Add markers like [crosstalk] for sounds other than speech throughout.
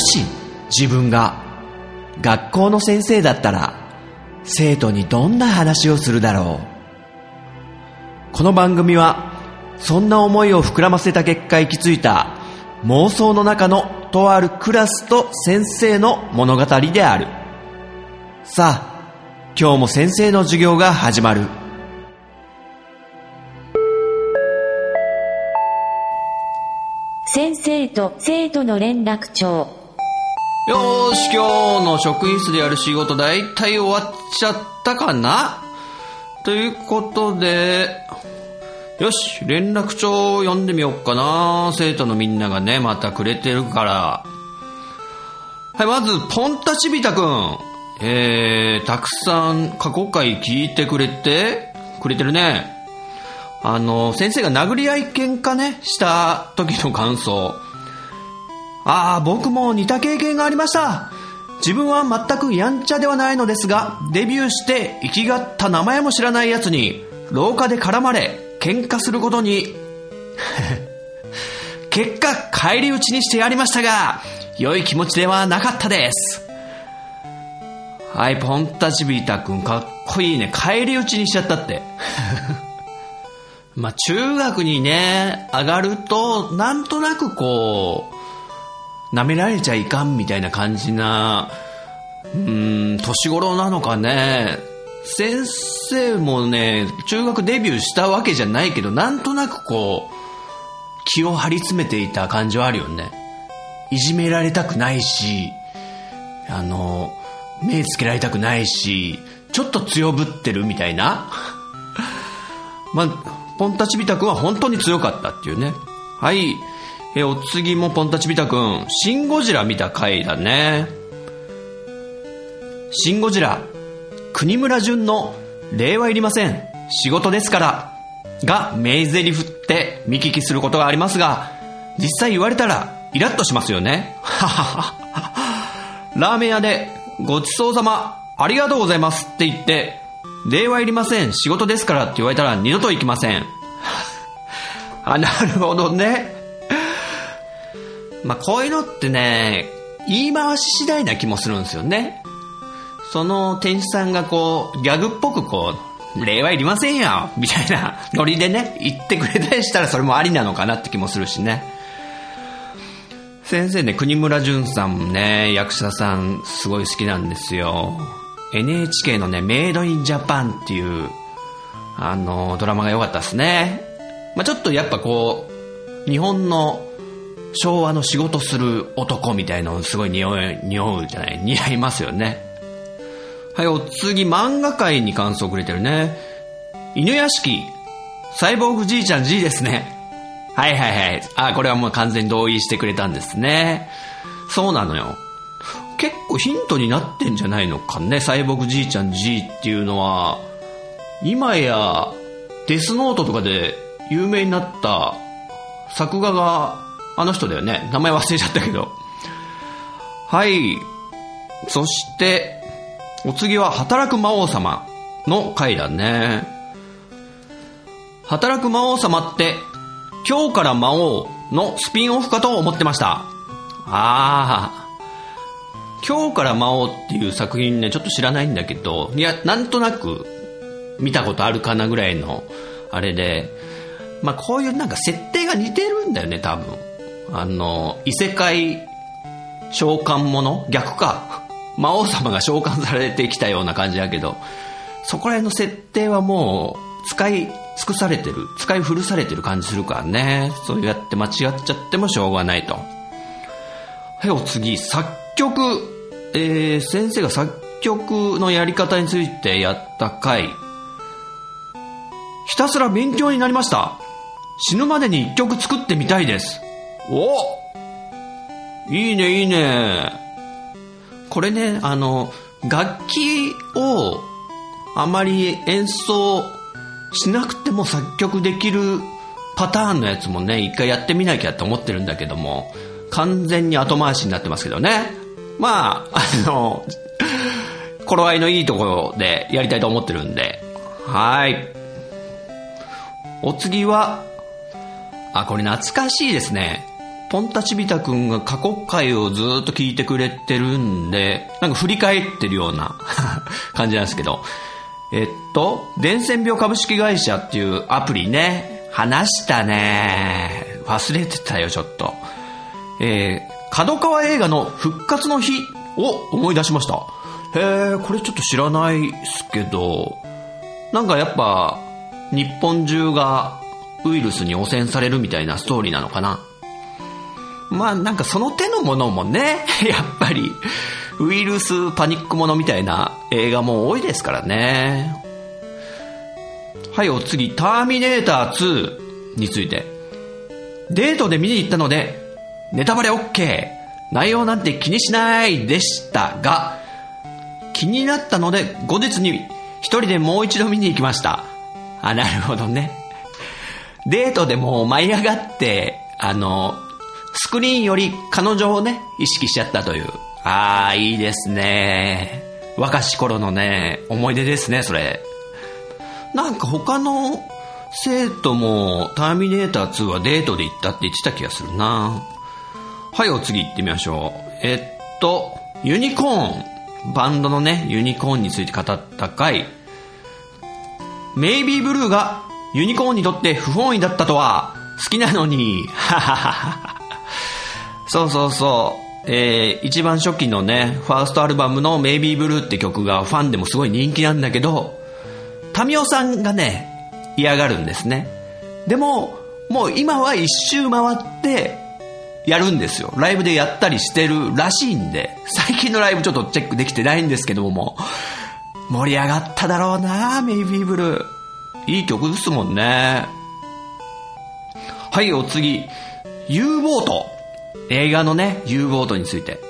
し自分が学校の先生だったら生徒にどんな話をするだろう。この番組はそんな思いを膨らませた結果行き着いた妄想の中のとあるクラスと先生の物語である。さあ今日も先生の授業が始まる。先生と生徒の連絡帳。よーし今日の職員室でやる仕事だいたい終わっちゃったかな？ということでよし連絡帳を読んでみようかな。生徒のみんながねまたくれてるから。はいまずポンタチビタくんえー、たくさん過去回聞いてくれてくれてるね。あの、先生が殴り合い喧嘩ね、した時の感想。ああ、僕も似た経験がありました。自分は全くやんちゃではないのですが、デビューして生きがった名前も知らない奴に、廊下で絡まれ、喧嘩することに、[laughs] 結果、返り討ちにしてやりましたが、良い気持ちではなかったです。はい、ポンタチビータくん、かっこいいね。返り討ちにしちゃったって。[laughs] まあ、中学にね、上がると、なんとなくこう、舐められちゃいかんみたいな感じな、うん、年頃なのかね。先生もね、中学デビューしたわけじゃないけど、なんとなくこう、気を張り詰めていた感じはあるよね。いじめられたくないし、あの、目つけられたくないし、ちょっと強ぶってるみたいな。[laughs] まあ、ポンタチビタくんは本当に強かったっていうね。はい。え、お次もポンタチビタくん、シンゴジラ見た回だね。シンゴジラ、国村淳の礼はいりません。仕事ですから。が、名台詞って見聞きすることがありますが、実際言われたらイラッとしますよね。ははは。ラーメン屋で、ごちそうさま、ありがとうございますって言って、礼はいりません、仕事ですからって言われたら二度と行きません。[laughs] あ、なるほどね。まあ、こういうのってね、言い回し次第な気もするんですよね。その店主さんがこう、ギャグっぽくこう、礼はいりませんよみたいなノリでね、言ってくれたりしたらそれもありなのかなって気もするしね。先生ね、国村淳さんもね、役者さんすごい好きなんですよ。NHK のね、メイドインジャパンっていう、あの、ドラマが良かったですね。まあ、ちょっとやっぱこう、日本の昭和の仕事する男みたいのすごい匂い、匂うじゃない？似合いますよね。はい、お次、漫画界に感想くれてるね。犬屋敷、サイボーグじいちゃん G ですね。はいはいはい。あ、これはもう完全に同意してくれたんですね。そうなのよ。結構ヒントになってんじゃないのかね。サイボーグじいちゃん G っていうのは、今やデスノートとかで有名になった作画があの人だよね。名前忘れちゃったけど。はい。そして、お次は働く魔王様の回だね。働く魔王様って、今日から魔王のスピンオフかと思ってました。ああ。今日から魔王っていう作品ね、ちょっと知らないんだけど、いや、なんとなく見たことあるかなぐらいの、あれで、まあこういうなんか設定が似てるんだよね、多分。あの、異世界召喚者逆か。魔王様が召喚されてきたような感じだけど、そこら辺の設定はもう、使い尽くされてる、使い古されてる感じするからね。そうやって間違っちゃってもしょうがないと。はい、お次、作曲。えー、先生が作曲のやり方についてやった回。ひたすら勉強になりました。死ぬまでに一曲作ってみたいです。おいいね、いいね。これね、あの、楽器をあまり演奏しなくても作曲できるパターンのやつもね、一回やってみなきゃって思ってるんだけども、完全に後回しになってますけどね。まあ、あの、頃合いのいいところでやりたいと思ってるんで。はい。お次は、あ、これ懐かしいですね。ポンタチビタくんが過去回をずっと聞いてくれてるんで、なんか振り返ってるような [laughs] 感じなんですけど、えっと、伝染病株式会社っていうアプリね、話したね。忘れてたよ、ちょっと。えー、角川映画の復活の日を思い出しました。へえ、これちょっと知らないっすけど、なんかやっぱ、日本中がウイルスに汚染されるみたいなストーリーなのかな。まあなんかその手のものもね、[laughs] やっぱり、ウイルスパニックものみたいな映画も多いですからね。はい、お次、ターミネーター2について。デートで見に行ったので、ネタバレ OK。内容なんて気にしないでしたが、気になったので後日に一人でもう一度見に行きました。あ、なるほどね。デートでも舞い上がって、あの、スクリーンより彼女をね、意識しちゃったという。ああ、いいですね。若し頃のね、思い出ですね、それ。なんか他の生徒もターミネーター2はデートで行ったって言ってた気がするな。はい、お次行ってみましょう。えっと、ユニコーン。バンドのね、ユニコーンについて語った回。メイビーブルーがユニコーンにとって不本意だったとは、好きなのに、はははは。そうそうそう。えー、一番初期のね、ファーストアルバムのメイビーブルーって曲がファンでもすごい人気なんだけど、タミオさんがね、嫌がるんですね。でも、もう今は一周回ってやるんですよ。ライブでやったりしてるらしいんで、最近のライブちょっとチェックできてないんですけども、盛り上がっただろうなメイビーブルー。いい曲ですもんね。はい、お次。U ボート。映画のね、U ボートについて。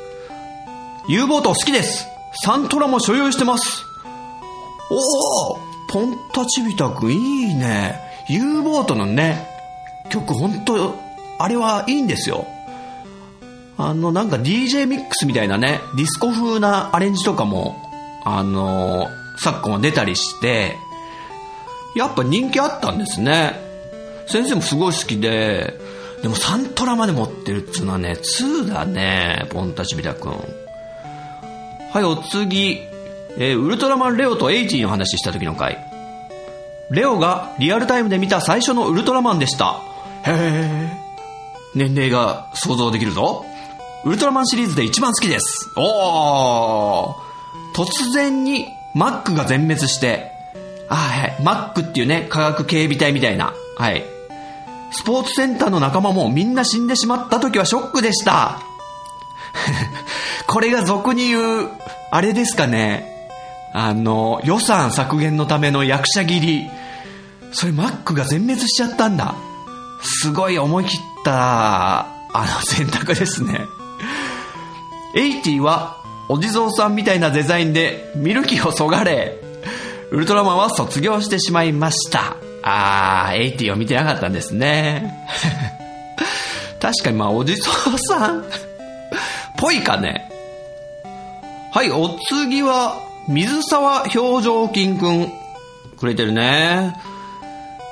U ボート好きです。サントラも所有してます。おおポンタチビタくいいね。U ボートのね、曲本当あれはいいんですよ。あの、なんか DJ ミックスみたいなね、ディスコ風なアレンジとかも、あの、昨今は出たりして、やっぱ人気あったんですね。先生もすごい好きで、でもサントラまで持ってるっつうのはね、2だね、ポンタチビタくん。はい、お次。えー、ウルトラマンレオとエイジーの話した時の回。レオがリアルタイムで見た最初のウルトラマンでした。へえ。年齢が想像できるぞ。ウルトラマンシリーズで一番好きです。おー。突然にマックが全滅して、あ、はい、マックっていうね、科学警備隊みたいな。はい。スポーツセンターの仲間もみんな死んでしまった時はショックでした。[laughs] これが俗に言う、あれですかね。あの、予算削減のための役者切り。それマックが全滅しちゃったんだ。すごい思い切った、あの [laughs] 選択ですね。エイティは、お地蔵さんみたいなデザインでミルキーをそがれ、ウルトラマンは卒業してしまいました。あー、エイティを見てなかったんですね。[laughs] 確かにまあ、お地蔵さんぽいかね。はい、お次は、水沢表情筋くん。くれてるね。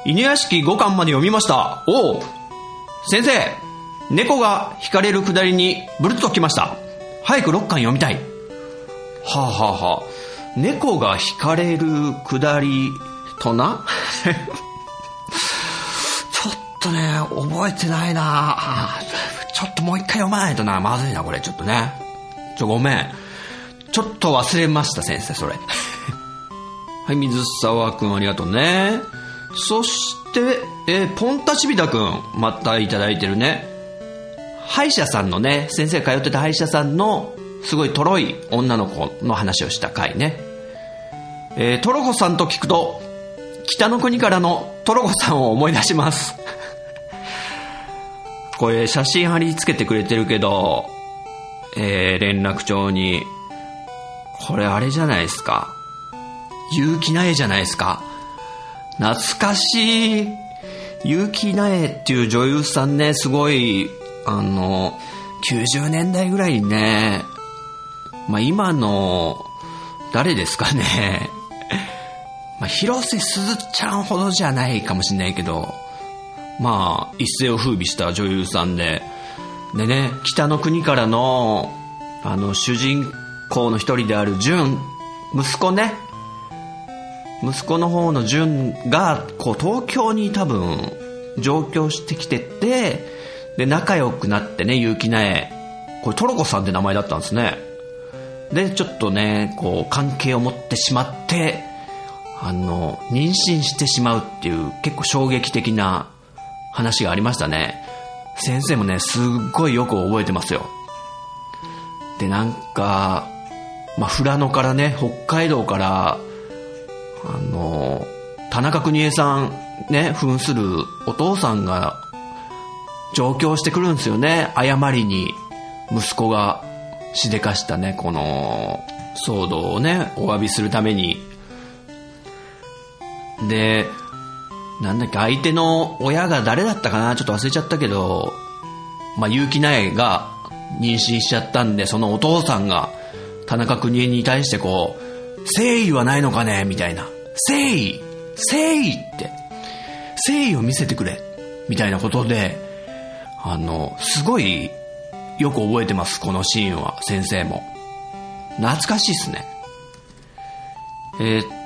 犬屋敷5巻まで読みました。おお先生猫が惹かれるくだりにブルッと来ました。早く6巻読みたい。はあ、はあはあ、猫が惹かれるくだりとな？[laughs] ちょっとね、覚えてないなちょっともう一回読まないとな。まずいな、これ。ちょっとね。ちょ、ごめん。ちょっと忘れました、先生、それ。[laughs] はい、水沢くんありがとうね。そして、え、ポンタチビタくん、またいただいてるね。歯医者さんのね、先生通ってた歯医者さんの、すごいとろい女の子の話をした回ね。えー、トロコさんと聞くと、北の国からのトロコさんを思い出します。これ写真貼り付けてくれてるけど、えー、連絡帳に、これあれじゃないですか。結城苗じゃないですか。懐かしい。結城苗っていう女優さんね、すごい、あの、90年代ぐらいにね、まあ、今の、誰ですかね。まあ、広瀬すずちゃんほどじゃないかもしれないけど、まあ、一世を風靡した女優さんで、でね、北の国からの、あの、主人公の一人である純、息子ね、息子の方の純が、こう、東京に多分、上京してきてて、で、仲良くなってね、結城苗。これ、トロコさんって名前だったんですね。で、ちょっとね、こう、関係を持ってしまって、あの、妊娠してしまうっていう、結構衝撃的な話がありましたね。先生もね、すっごいよく覚えてますよ。で、なんか、まあ、富良野からね、北海道から、あの、田中邦衛さん、ね、扮するお父さんが上京してくるんですよね。誤りに息子がしでかしたね、この騒動をね、お詫びするために。で、なんだっけ、相手の親が誰だったかなちょっと忘れちゃったけど、まあ、結城苗が妊娠しちゃったんで、そのお父さんが田中邦衛に対してこう、誠意はないのかねみたいな。誠意誠意って。誠意を見せてくれみたいなことで、あの、すごいよく覚えてます、このシーンは、先生も。懐かしいっすね。えーっ、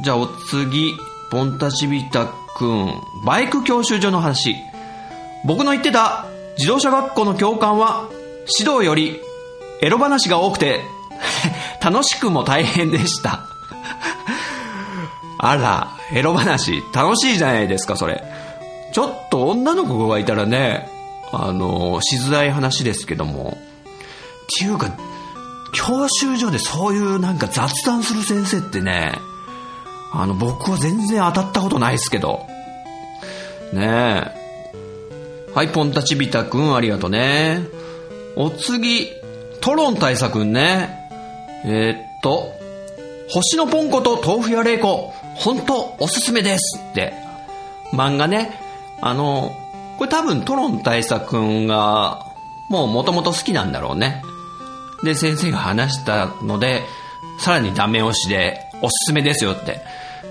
じゃあお次、ポンタチビタくん、バイク教習所の話。僕の言ってた自動車学校の教官は、指導よりエロ話が多くて、[laughs] 楽しくも大変でした。[laughs] あら、エロ話、楽しいじゃないですか、それ。ちょっと女の子がいたらね、あの、しづらい話ですけども。っていうか、教習所でそういうなんか雑談する先生ってね、あの、僕は全然当たったことないですけど。ねえ。はい、ポンタチビタくん、ありがとうね。お次、トロン大佐くんね。えーっと、星のポンコと豆腐屋玲子、本当おすすめですって。漫画ね。あの、これ多分トロン大佐くんが、もう元々好きなんだろうね。で、先生が話したので、さらにダメ押しで、おすすめですよって。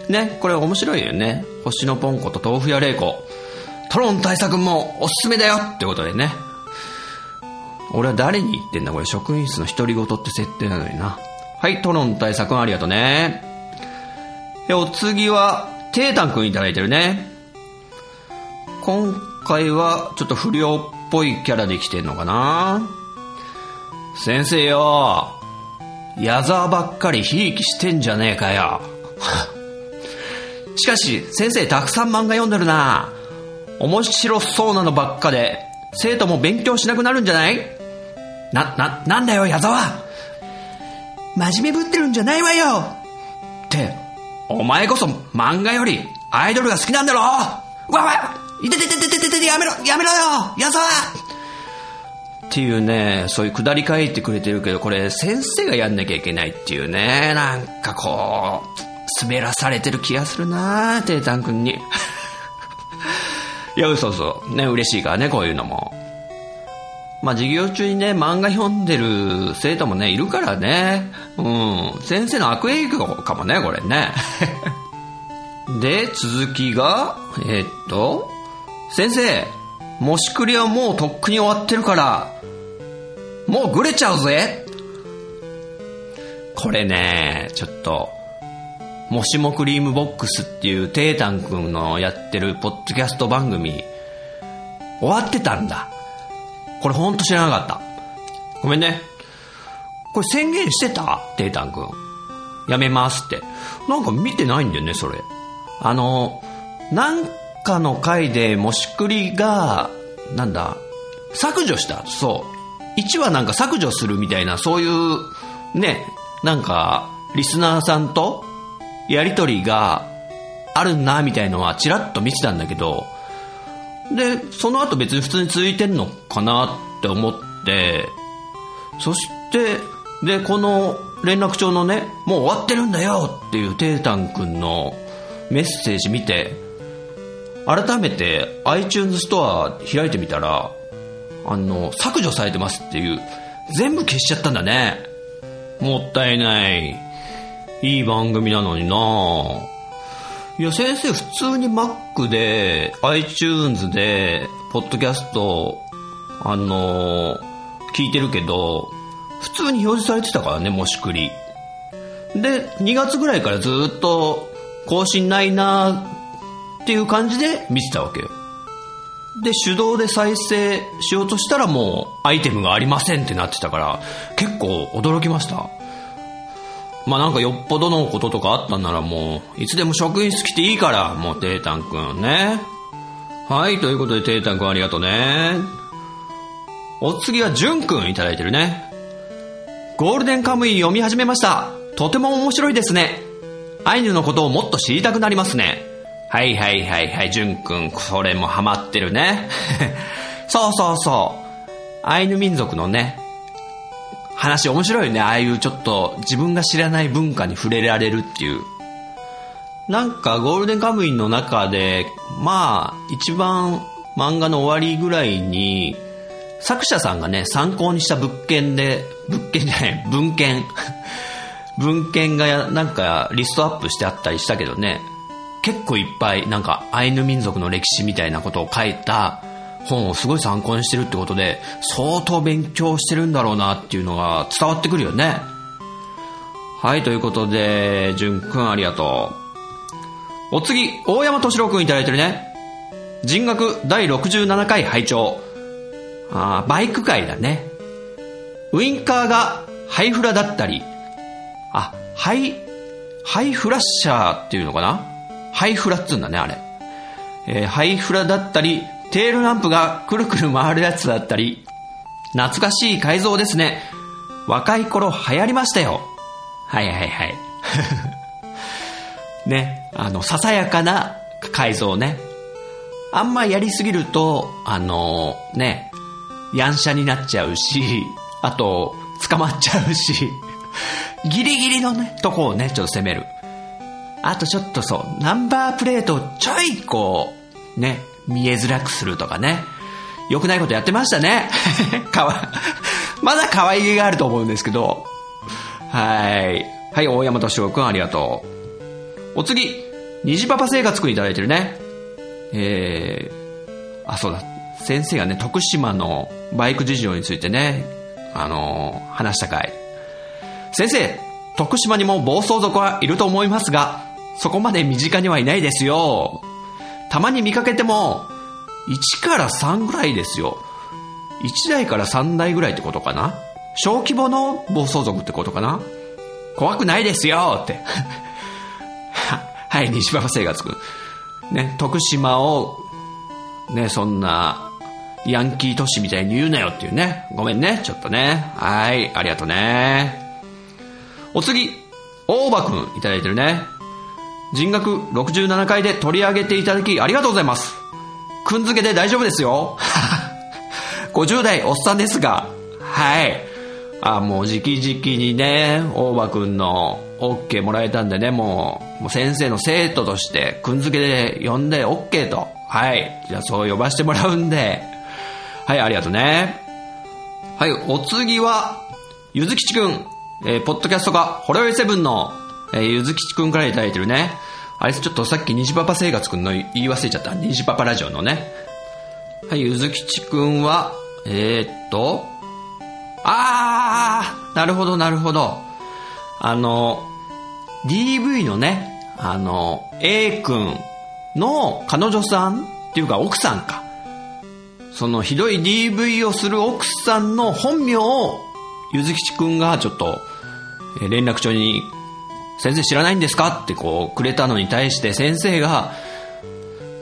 ね、これ面白いよね。星のポンコと豆腐屋玲子。トロン大佐くんもおすすめだよってことでね。俺は誰に言ってんだこれ職員室の独り言って設定なのにな。はい、トロン大佐くんありがとうね。で、お次は、テータンくんいただいてるね。今回は、ちょっと不良っぽいキャラで来てんのかな先生よ、矢沢ばっかりひいきしてんじゃねえかよ。[laughs] しかし、先生たくさん漫画読んでるな。面白そうなのばっかで、生徒も勉強しなくなるんじゃない？な、な、なんだよ、矢沢。真面目ぶってるんじゃないわよ。って、お前こそ漫画よりアイドルが好きなんだろ。わわいてててててててやめろやめろよ矢沢っていうね、そういうくだり書いてくれてるけど、これ先生がやんなきゃいけないっていうね、なんかこう、滑らされてる気がするなぁテータン君に。[laughs] いや、嘘嘘。ね、嬉しいからね、こういうのも。まあ、授業中にね、漫画読んでる生徒もね、いるからね。うん。先生の悪影響かもね、これね。[laughs] で、続きが、えーっと、先生、もしくりはもうとっくに終わってるから、もうぐれちゃうぜこれね、ちょっと、もしもクリームボックスっていうテータン君のやってるポッドキャスト番組、終わってたんだ。これほんと知らなかった。ごめんね。これ宣言してた？テータン君。やめますって。なんか見てないんだよね、それ。あの、なんかの回でもしくりが、なんだ、削除した。そう。1話なんか削除するみたいな、そういう、ね、なんか、リスナーさんとやりとりがあるな、みたいのはチラッと見てたんだけど、で、その後別に普通に続いてんのかなって思って、そして、で、この連絡帳のね、もう終わってるんだよっていうテータン君のメッセージ見て、改めて iTunes ストア開いてみたら、あの、削除されてますっていう、全部消しちゃったんだね。もったいない。いい番組なのにないや、先生普通に Mac で、iTunes で、ポッドキャスト、あのー聞いてるけど、普通に表示されてたからね、もしくり。で、2月ぐらいからずっと更新ないなっていう感じで見てたわけよ。で、手動で再生しようとしたらもうアイテムがありませんってなってたから、結構驚きました。まあなんかよっぽどのこととかあったんならもう、いつでも職員室来ていいから、もうテータンくんね。はい、ということでテータンくんありがとうね。お次はジュンくんいただいてるね。ゴールデンカムイ読み始めました。とても面白いですね。アイヌのことをもっと知りたくなりますね。はいはいはいはい、ジュンくん、これもハマってるね。[laughs] そうそうそう。アイヌ民族のね、話面白いね。ああいうちょっと自分が知らない文化に触れられるっていう。なんかゴールデンカムイの中で、まあ、一番漫画の終わりぐらいに、作者さんがね、参考にした物件で、物件じゃない、文献。[laughs] 文献がなんかリストアップしてあったりしたけどね、結構いっぱいなんかアイヌ民族の歴史みたいなことを書いた本をすごい参考にしてるってことで、相当勉強してるんだろうなっていうのが伝わってくるよね。はい、ということで、じゅんくんありがとう。お次、大山敏郎くんいただいてるね。人学第67回拝聴あーバイク界だね。ウインカーがハイフラだったり、あ、ハイ、ハイフラッシャーっていうのかな？ハイフラっつうんだね、あれ。えーハイフラだったり、テールランプがくるくる回るやつだったり、懐かしい改造ですね。若い頃流行りましたよ。はいはいはい。[laughs] ね、あの、ささやかな改造ね。あんまやりすぎると、あのね、やんしゃになっちゃうし、あと、捕まっちゃうし、ギリギリのね、とこをね、ちょっと攻める。あとちょっとそう、ナンバープレートをちょいこう、ね、見えづらくするとかね。良くないことやってましたね。[laughs] かわ、まだ可愛げがあると思うんですけど。はい。はい、大山敏夫くんありがとう。お次、虹パパ生活くんいただいてるね。えー、あ、そうだ。先生がね、徳島のバイク事情についてね、あのー話した回。先生、徳島にも暴走族はいると思いますが、そこまで身近にはいないですよ。たまに見かけても、1から3ぐらいですよ。1台から3台ぐらいってことかな？小規模の暴走族ってことかな？怖くないですよって。[laughs] はい、西馬場生活くん。ね、徳島を、ね、そんな、ヤンキー都市みたいに言うなよっていうね。ごめんね、ちょっとね。はい、ありがとうね。お次、大場くんいただいてるね。人学67回で取り上げていただきありがとうございます。くんづけで大丈夫ですよ。[laughs] 50代おっさんですが、はい。あ、もう直々にね、大場くんの OK もらえたんでね、もう、もう先生の生徒として、くんづけで呼んで OK と。はい。じゃあそう呼ばしてもらうんで、はい、ありがとうね。はい、お次は、ゆずきちくん。えーポッドキャストが、ホロヨイセブンの、えーゆずきちくんからいただいてるね。あれ、ちょっとさっき虹パパ生活くんの言い忘れちゃった。虹パパラジオのね。はい、ゆずきちくんは、えー、っと、あー、なるほど、なるほど。あの、DV のね、あの、A 君の彼女さんっていうか奥さんか。そのひどい DV をする奥さんの本名を、ゆずきちくんがちょっと、え連絡帳に、先生知らないんですか？ってこう、くれたのに対して先生が、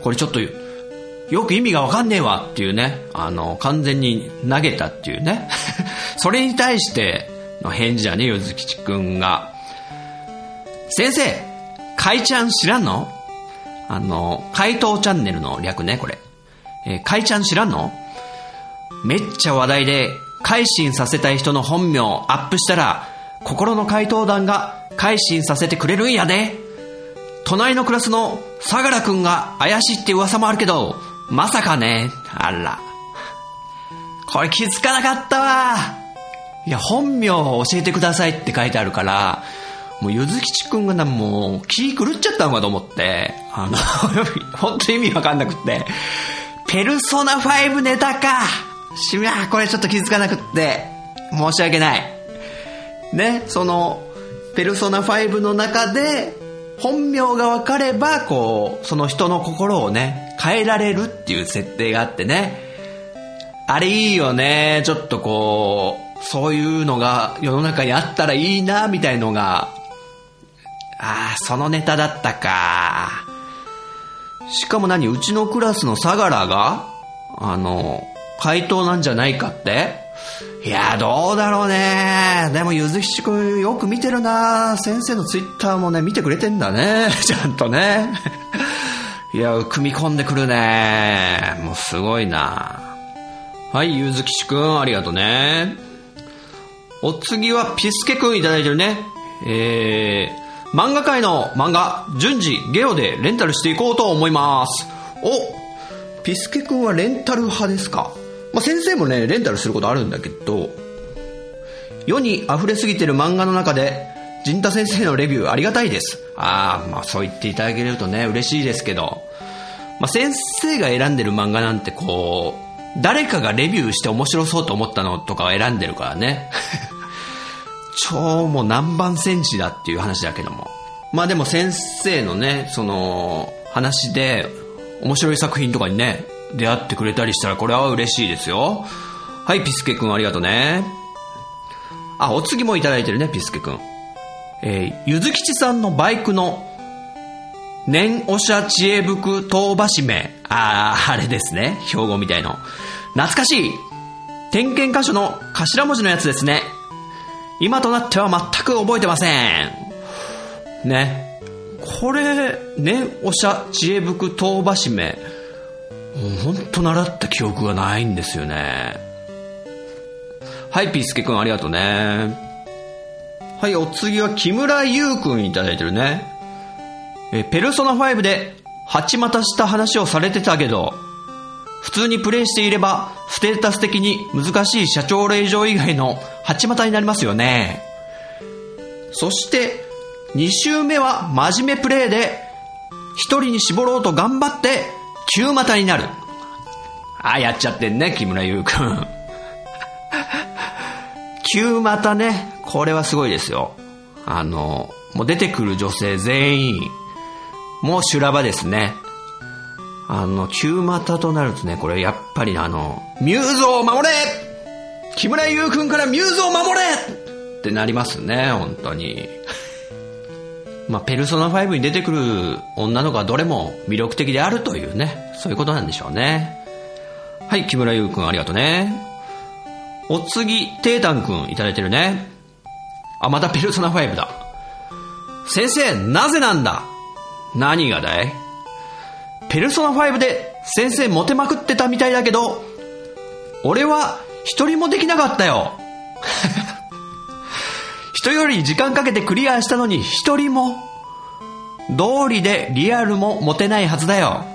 これちょっと、よく意味がわかんねえわっていうね、あの、完全に投げたっていうね。[laughs] それに対しての返事だね、ゆずきちくんが。先生、かいちゃん知らんの？あの、怪盗チャンネルの略ね、これ。えー、かいちゃん知らんの？めっちゃ話題で、改心させたい人の本名をアップしたら、心の怪盗団が改心させてくれるんやで。隣のクラスの相良くんが怪しいって噂もあるけど、まさかね。あら。これ気づかなかったわ。いや、本名を教えてくださいって書いてあるから、もうゆずきちくんがな、もう気狂っちゃったのかと思って、あの、[laughs] 本当に意味わかんなくって、ペルソナ5ネタかしみゃこれちょっと気づかなくって、申し訳ない。ね、その、ペルソナ5の中で、本名が分かれば、こう、その人の心をね、変えられるっていう設定があってね。あれいいよね。ちょっとこう、そういうのが世の中にあったらいいな、みたいのが、ああ、そのネタだったか。しかも何？うちのクラスの相良が、あの、回答なんじゃないかっていや、どうだろうね。でも、ゆずひちくんよく見てるな。先生のツイッターもね、見てくれてんだね。[laughs] ちゃんとね。いや、組み込んでくるね。もうすごいな。はい、ゆずきちくん、ありがとうね。お次は、ピスケくんいただいてるね。えー、漫画界の漫画、順次、ゲオでレンタルしていこうと思います。お、ピスケくんはレンタル派ですか？まあ、先生もね、レンタルすることあるんだけど、世に溢れすぎてる漫画の中で、陣太先生のレビューありがたいです。ああ、まあそう言っていただけるとね、嬉しいですけど、まあ先生が選んでる漫画なんてこう、誰かがレビューして面白そうと思ったのとかを選んでるからね。[laughs] 超もう何番センチだっていう話だけども。まあでも先生のね、その、話で、面白い作品とかにね、出会ってくれたりしたらこれは嬉しいですよ。はい、ピスケくんありがとうね。あ、お次もいただいてるね、ピスケくん。えーゆずきちさんのバイクの、年おしゃ知恵袋当ばしめ。あー、あれですね。標語みたいの。懐かしい。点検箇所の頭文字のやつですね。今となっては全く覚えてません。ね。これ、ね、おしゃ知恵袋当ばしめ。ほんと習った記憶がないんですよね。はい、ピースケくんありがとうね。はい、お次は木村優くんいただいてるね。え、ペルソナ5で、八股した話をされてたけど、普通にプレイしていれば、ステータス的に難しい社長令状以外の八股になりますよね。そして、2周目は真面目プレイで、一人に絞ろうと頑張って、九股になる。あ、やっちゃってんね、木村優くん。[laughs] 九股ね、これはすごいですよ。あの、もう出てくる女性全員、もう修羅場ですね。あの、九股となるとね、これやっぱりあの、ミューズを守れ木村優くんからミューズを守れってなりますね、本当に。まあ、ペルソナ5に出てくる女の子はどれも魅力的であるというね、そういうことなんでしょうね。はい、木村優くんありがとうね。お次、テータンくんいただいてるね。あ、またペルソナ5だ。先生、なぜなんだ？何がだい？ペルソナ5で先生モテまくってたみたいだけど、俺は一人もできなかったよ。人より時間かけてクリアしたのに一人も。道理でリアルもモテないはずだよ。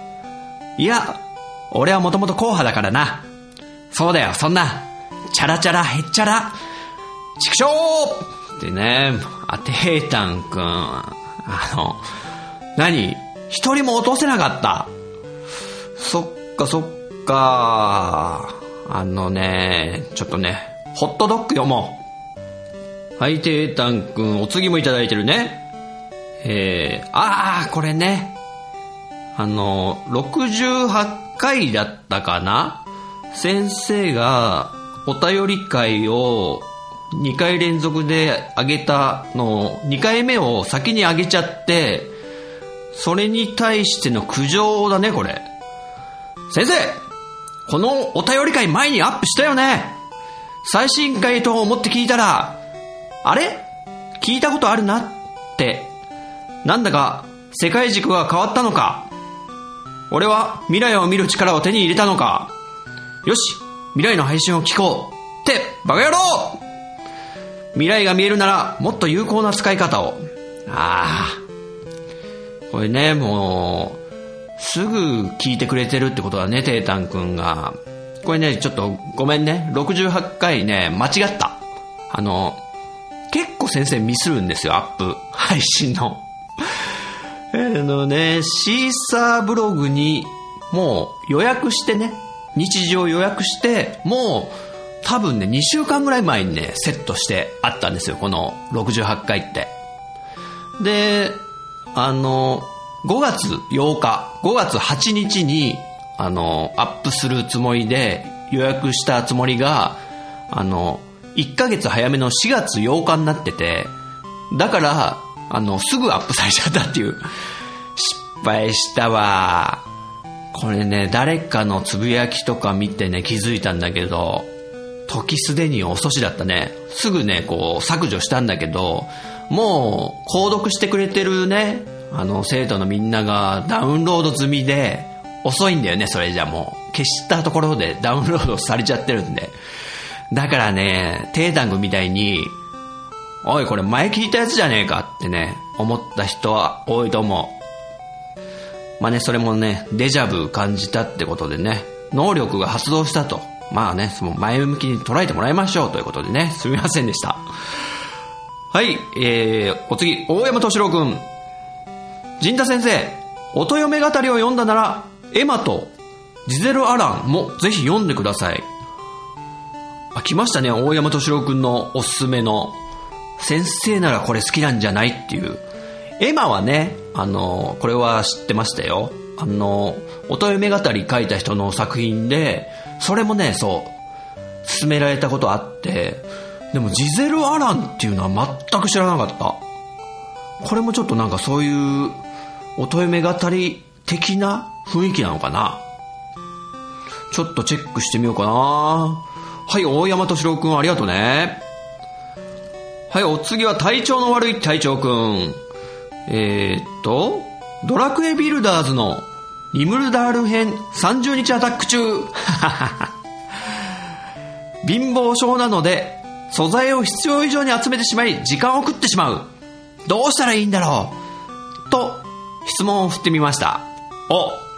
いや、俺はもともと硬派だからな。そうだよ、そんな。チャラチャラへっちゃら。畜生ってね、あ、テータンくん。あの、何？一人も落とせなかった。そっかそっか。あのね、ちょっとね、ホットドッグ読もう。はい、テータンくん、お次もいただいてるね。えー、あー、これね。あの、68回だったかな？先生がお便り会を2回連続で上げたの、2回目を先に上げちゃって、それに対しての苦情だね、これ。先生このお便り会前にアップしたよね最新回と思って聞いたら、あれ？聞いたことあるなって。なんだか世界軸が変わったのか俺は未来を見る力を手に入れたのかよし未来の配信を聞こうってバカ野郎未来が見えるならもっと有効な使い方を。ああ。これね、もう、すぐ聞いてくれてるってことだね、テータンくんが。これね、ちょっとごめんね。68回ね、間違った。あの、結構先生ミスるんですよ、アップ。配信の。あのね、シーサーブログにもう予約してね、日時を予約して、もう多分ね、2週間ぐらい前にね、セットしてあったんですよ、この68回って。で、あの、5月8日、5月8日に、あの、アップするつもりで予約したつもりが、あの、1ヶ月早めの4月8日になってて、だから、あの、すぐアップされちゃったっていう。失敗したわ。これね、誰かのつぶやきとか見てね、気づいたんだけど、時すでに遅しだったね。すぐね、こう、削除したんだけど、もう、購読してくれてるね、あの、生徒のみんながダウンロード済みで、遅いんだよね、それじゃもう。消したところでダウンロードされちゃってるんで。だからね、テータングみたいに、おい、これ前聞いたやつじゃねえかってね、思った人は多いと思う。まあね、それもね、デジャブ感じたってことでね、能力が発動したと。まあね、その前向きに捉えてもらいましょうということでね、すみませんでした。はい、えー、お次、大山敏郎くん。陣田先生、音嫁語りを読んだなら、エマとジゼル・アランもぜひ読んでください。あ、来ましたね、大山敏郎くんのおすすめの、先生ならこれ好きなんじゃないっていう。エマはね、あの、これは知ってましたよ。あの、音嫁語り書いた人の作品で、それもね、そう、勧められたことあって、でもジゼル・アランっていうのは全く知らなかった。これもちょっとなんかそういう、音嫁語り的な雰囲気なのかなちょっとチェックしてみようかなはい、大山敏郎くんありがとうね。はい、お次は体調の悪い隊長くん。えー、っと、ドラクエビルダーズのリムルダール編30日アタック中。[laughs] 貧乏症なので、素材を必要以上に集めてしまい、時間を食ってしまう。どうしたらいいんだろうと、質問を振ってみました。お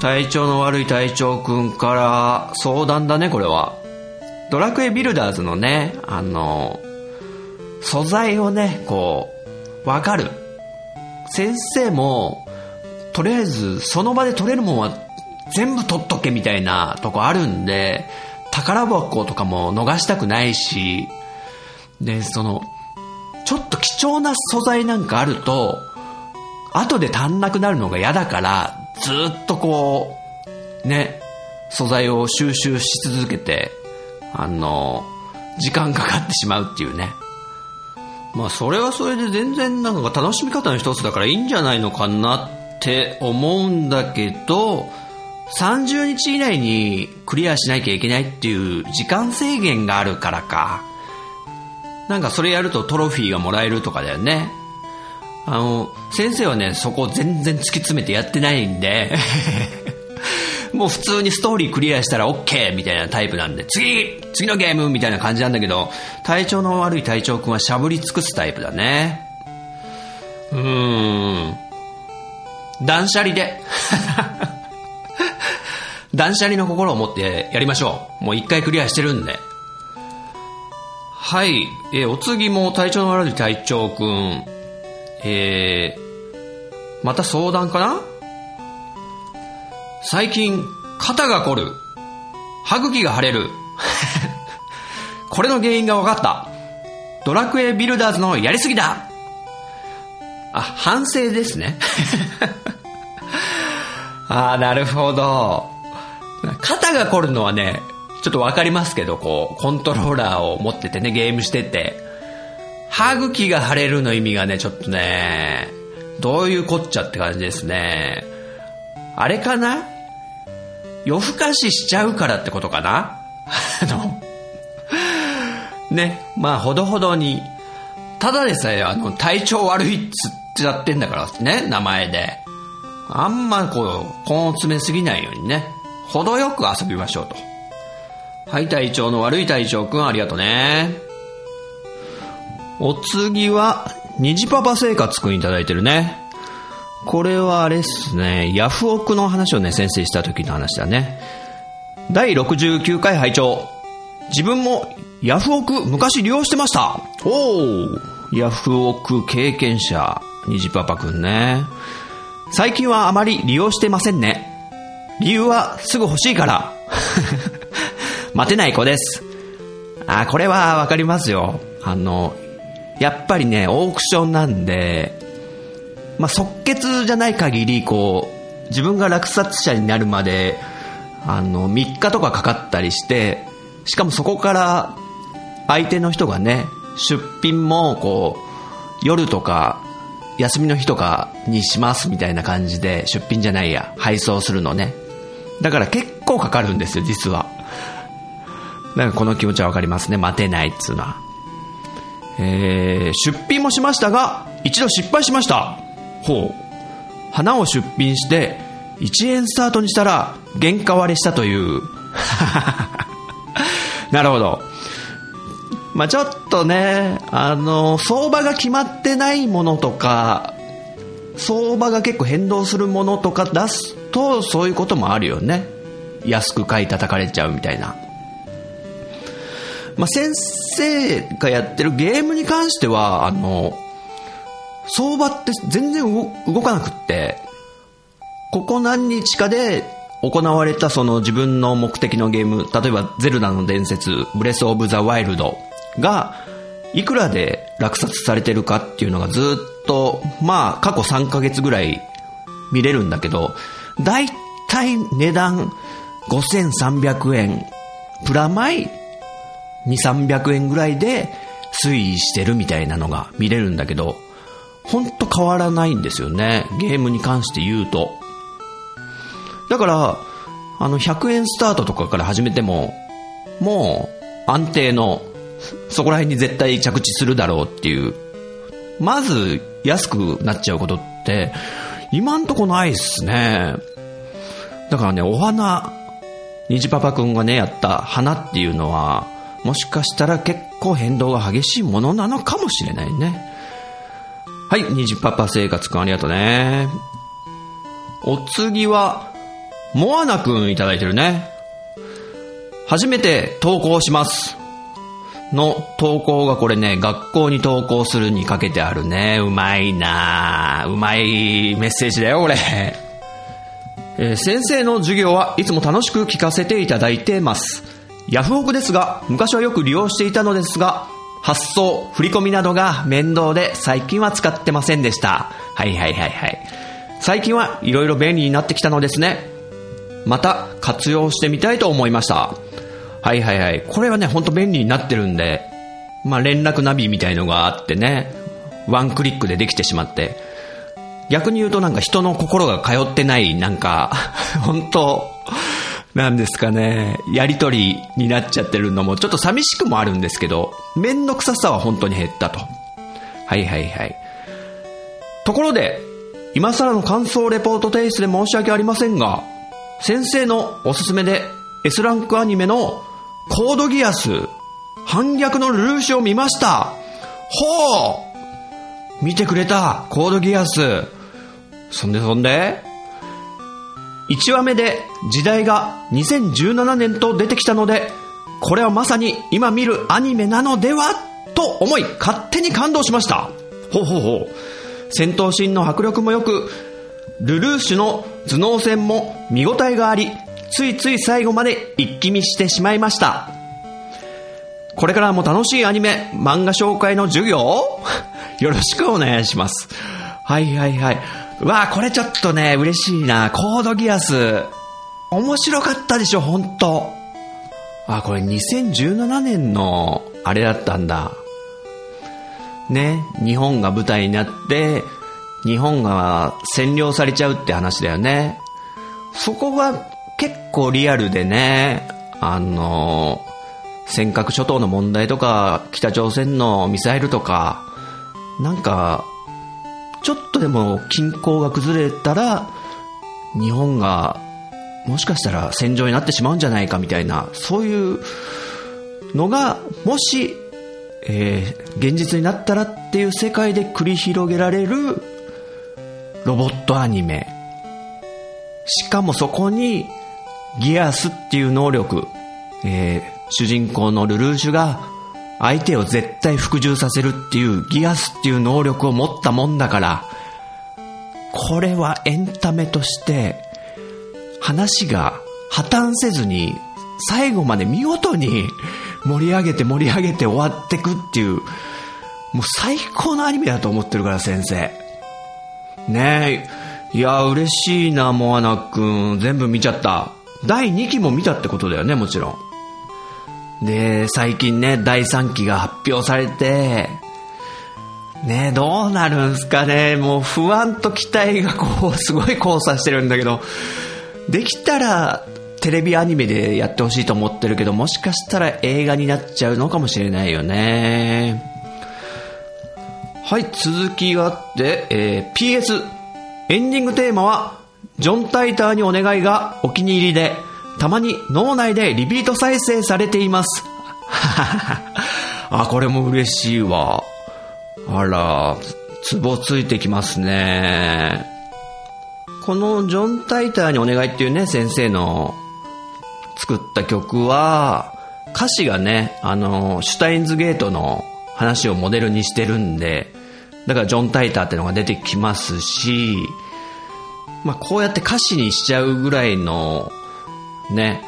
体調の悪い隊長くんから相談だね、これは。ドラクエビルダーズのね、あの、素材をね、こう、わかる。先生も、とりあえずその場で取れるもんは全部取っとけみたいなとこあるんで、宝箱とかも逃したくないし、で、その、ちょっと貴重な素材なんかあると、後で足んなくなるのが嫌だから、ずっとこう、ね、素材を収集し続けて、あの、時間かかってしまうっていうね。まあそれはそれで全然なんか楽しみ方の一つだからいいんじゃないのかなって思うんだけど、30日以内にクリアしなきゃいけないっていう時間制限があるからか。なんかそれやるとトロフィーがもらえるとかだよね。あの、先生はね、そこ全然突き詰めてやってないんで、[laughs] もう普通にストーリークリアしたら OK みたいなタイプなんで、次次のゲームみたいな感じなんだけど、体調の悪い隊長くんはしゃぶり尽くすタイプだね。うーん。断捨離で。[laughs] 断捨離の心を持ってやりましょう。もう一回クリアしてるんで。はい。えーお次も体調の悪い隊長くん。えー、また相談かな？最近、肩が凝る。歯茎が腫れる。[laughs] これの原因が分かった。ドラクエビルダーズのやりすぎだあ、反省ですね。[laughs] ああ、なるほど。肩が凝るのはね、ちょっとわかりますけど、こう、コントローラーを持っててね、ゲームしてて。歯茎が腫れるの意味がね、ちょっとね、どういうこっちゃって感じですね。あれかな？夜更かししちゃうからってことかな？[laughs] あの、ね、まあ、ほどほどに。ただでさえ、あの、体調悪いっつってやってんだからね、名前で。あんまこう、根を詰めすぎないようにね、程よく遊びましょうと。はい、体調の悪い体調くんありがとうね。お次は、虹パパ生活くんいただいてるね。これはあれっすね、ヤフオクの話をね、先生した時の話だね。第69回拝聴自分もヤフオク昔利用してました。おー、ヤフオク経験者、虹パパくんね。最近はあまり利用してませんね。理由はすぐ欲しいから。[laughs] 待てない子です。あ、これはわかりますよ。あの、やっぱりね、オークションなんで、まあ、即決じゃない限り、こう、自分が落札者になるまで、あの、3日とかかかったりして、しかもそこから、相手の人がね、出品も、こう、夜とか、休みの日とかにしますみたいな感じで、出品じゃないや、配送するのね。だから結構かかるんですよ、実は。だかこの気持ちはわかりますね。待てないっつうのは。えー、出品もしましたが、一度失敗しました。ほう。花を出品して、1円スタートにしたら、原価割れしたという。[laughs] なるほど。まあちょっとね、あの、相場が決まってないものとか、相場が結構変動するものとか出すと、そういうこともあるよね。安く買い叩かれちゃうみたいな。まあ、先生がやってるゲームに関しては、あの、相場って全然動かなくって、ここ何日かで行われたその自分の目的のゲーム、例えばゼルダの伝説、ブレスオブザワイルドが、いくらで落札されてるかっていうのがずっと、まあ過去3ヶ月ぐらい見れるんだけど、だいたい値段5300円、プラマイ2、300円ぐらいで推移してるみたいなのが見れるんだけど、ほんと変わらないんですよね。ゲームに関して言うと。だから、あの、100円スタートとかから始めても、もう安定の、そこら辺に絶対着地するだろうっていう。まず安くなっちゃうことって、今んとこないっすね。だからね、お花、虹パパくんがね、やった花っていうのは、もしかしたら結構変動が激しいものなのかもしれないね。はい、虹パパ生活くんありがとうね。お次は、モアナくんいただいてるね。初めて投稿します。の投稿がこれね、学校に投稿するにかけてあるね。うまいなうまいメッセージだよ、これ。えー先生の授業はいつも楽しく聞かせていただいてます。ヤフオクですが、昔はよく利用していたのですが、発送、振り込みなどが面倒で最近は使ってませんでした。はいはいはいはい。最近はいろいろ便利になってきたのですね。また活用してみたいと思いました。はいはいはい。これはね、ほんと便利になってるんで、まあ連絡ナビみたいのがあってね、ワンクリックでできてしまって、逆に言うとなんか人の心が通ってない、なんか、[laughs] 本当なんですかね、やりとりになっちゃってるのもちょっと寂しくもあるんですけど、めんどくささは本当に減ったと。はいはいはい。ところで、今更の感想レポートテイストで申し訳ありませんが、先生のおすすめで S ランクアニメのコードギアス、反逆のルルーシュを見ました。ほう見てくれた、コードギアス。そんでそんで ?1 話目で時代が2017年と出てきたので、これはまさに今見るアニメなのではと思い、勝手に感動しました。ほうほうほう。戦闘シーンの迫力も良く、ルルーシュの頭脳戦も見応えがあり、ついつい最後まで一気見してしまいました。これからも楽しいアニメ、漫画紹介の授業 [laughs] よろしくお願いします。はいはいはい。わあこれちょっとね、嬉しいな。コードギアス。面白かったでしょ、ほんと。あ、これ2017年の、あれだったんだ。ね、日本が舞台になって、日本が占領されちゃうって話だよね。そこが結構リアルでね、あの、尖閣諸島の問題とか、北朝鮮のミサイルとか、なんか、ちょっとでも均衡が崩れたら、日本が、もしかしたら戦場になってしまうんじゃないかみたいな、そういうのが、もし、えー現実になったらっていう世界で繰り広げられるロボットアニメ。しかもそこにギアスっていう能力、えー主人公のルルーシュが相手を絶対服従させるっていうギアスっていう能力を持ったもんだから、これはエンタメとして話が破綻せずに、最後まで見事に盛り上げて盛り上げて終わってくっていう、もう最高のアニメだと思ってるから先生。ねえ。いや、嬉しいな、モアナくん。全部見ちゃった。第2期も見たってことだよね、もちろん。で、最近ね、第3期が発表されて、ねどうなるんすかね。もう不安と期待がこう、[laughs] すごい交差してるんだけど、できたら、テレビアニメでやってほしいと思ってるけど、もしかしたら映画になっちゃうのかもしれないよね。はい、続きがあって、えー、PS。エンディングテーマは、ジョン・タイターにお願いがお気に入りで、たまに脳内でリピート再生されています。[laughs] あ、これも嬉しいわ。あら、ツボついてきますね。このジョン・タイターにお願いっていうね、先生の作った曲は、歌詞がね、あの、シュタインズゲートの話をモデルにしてるんで、だからジョン・タイターってのが出てきますし、まあこうやって歌詞にしちゃうぐらいの、ね、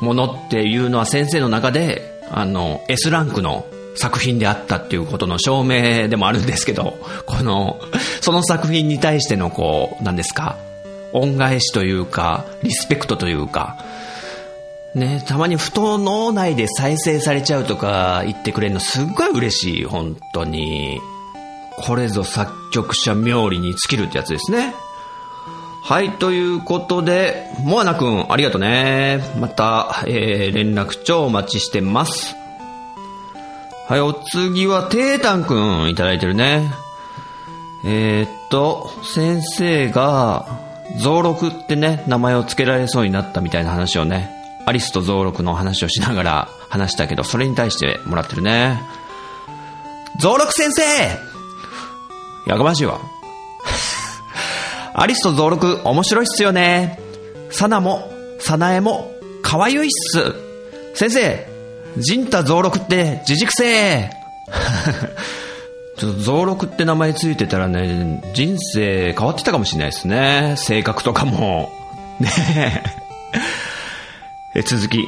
ものっていうのは先生の中で、あの、S ランクの作品であったっていうことの証明でもあるんですけど、この、その作品に対してのこう、何ですか、恩返しというか、リスペクトというか、ね、たまにふと脳内で再生されちゃうとか言ってくれるのすっごい嬉しい、本当に。これぞ作曲者冥利に尽きるってやつですね。はい、ということで、モアナくん、ありがとね。また、えー、連絡帳お待ちしてます。はい、お次は、テータンくん、いただいてるね。えー、っと、先生が、ゾウロクってね、名前を付けられそうになったみたいな話をね、アリスとゾウロクの話をしながら話したけど、それに対してもらってるね。ゾウロク先生やかましいわ。アリスとゾウロク面白いっすよね。サナも、サナエも、かわゆいっす。先生、ジンタゾウロクって自軸性 [laughs] ちょっとゾウロクって名前ついてたらね、人生変わってたかもしれないですね。性格とかも。[laughs] ねえ。え続き。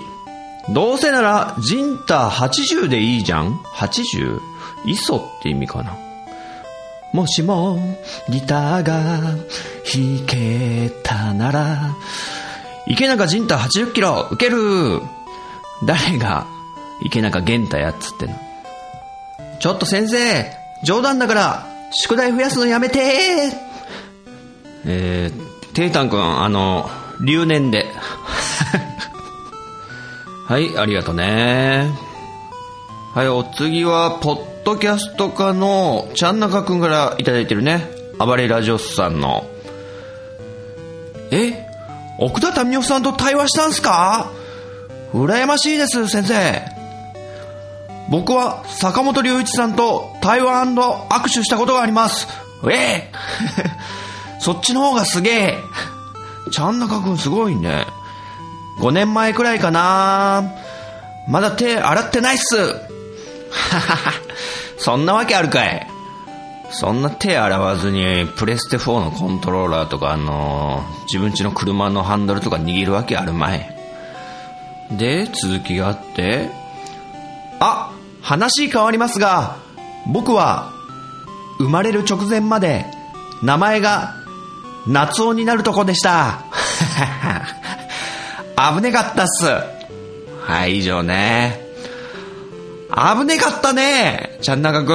どうせなら、ジンタ80でいいじゃん ?80? 磯って意味かな。もしも、ギターが弾けたなら、池中ジンタ80キロ、受ける誰が池中玄太やっつっての？ちょっと先生、冗談だから、宿題増やすのやめてえー、テイタン君、あの、留年で。[laughs] はい、ありがとね。はい、お次は、ポッドキャスト家のちゃんなかくんからいいてるね。暴れラジオスさんの。え？奥田民生さんと対話したんすか？羨ましいです、先生。僕は坂本龍一さんと台湾握手したことがあります。え？え [laughs] そっちの方がすげえ。ちゃんなかくんすごいね。5年前くらいかなまだ手洗ってないっす。[laughs] そんなわけあるかい。そんな手洗わずにプレステ4のコントローラーとかあのー、自分家の車のハンドルとか握るわけあるまい。で、続きがあって、あ、話変わりますが、僕は生まれる直前まで名前が夏男になるとこでした。[laughs] 危ねかったっす。はい、以上ね。危ねかったねちゃんなかく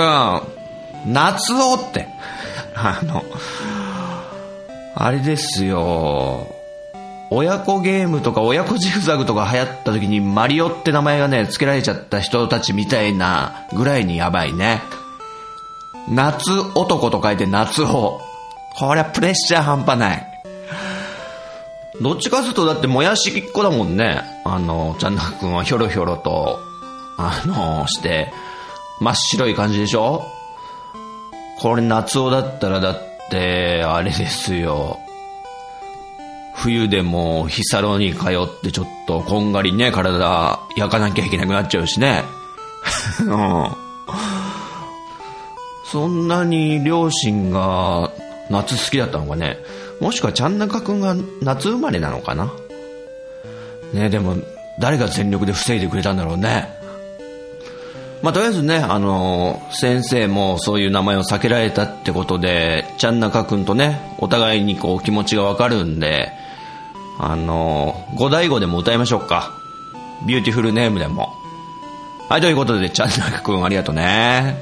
ん。夏をって。あの、あれですよ。親子ゲームとか親子ジグザグとか流行った時にマリオって名前がね、付けられちゃった人たちみたいなぐらいにやばいね。夏男と書いて夏を。これはプレッシャー半端ない。どっちかするとだってもやしっこだもんね。あの、ちゃんなくんはひょろひょろと、あの、して、真っ白い感じでしょ？これ夏男だったらだって、あれですよ。冬でも日サロに通ってちょっとこんがりね、体焼かなきゃいけなくなっちゃうしね。[laughs] うん。そんなに両親が夏好きだったのかね？もしくはちゃんなかくんが夏生まれなのかな？ねでも誰が全力で防いでくれたんだろうねまあ、とりあえずね、あのー先生もそういう名前を避けられたってことで、ちゃんなかくんとね、お互いにこう気持ちがわかるんで、あのー、五大語でも歌いましょうか。Beautiful Name でも。はい、ということで、ちゃんなかくんありがとうね。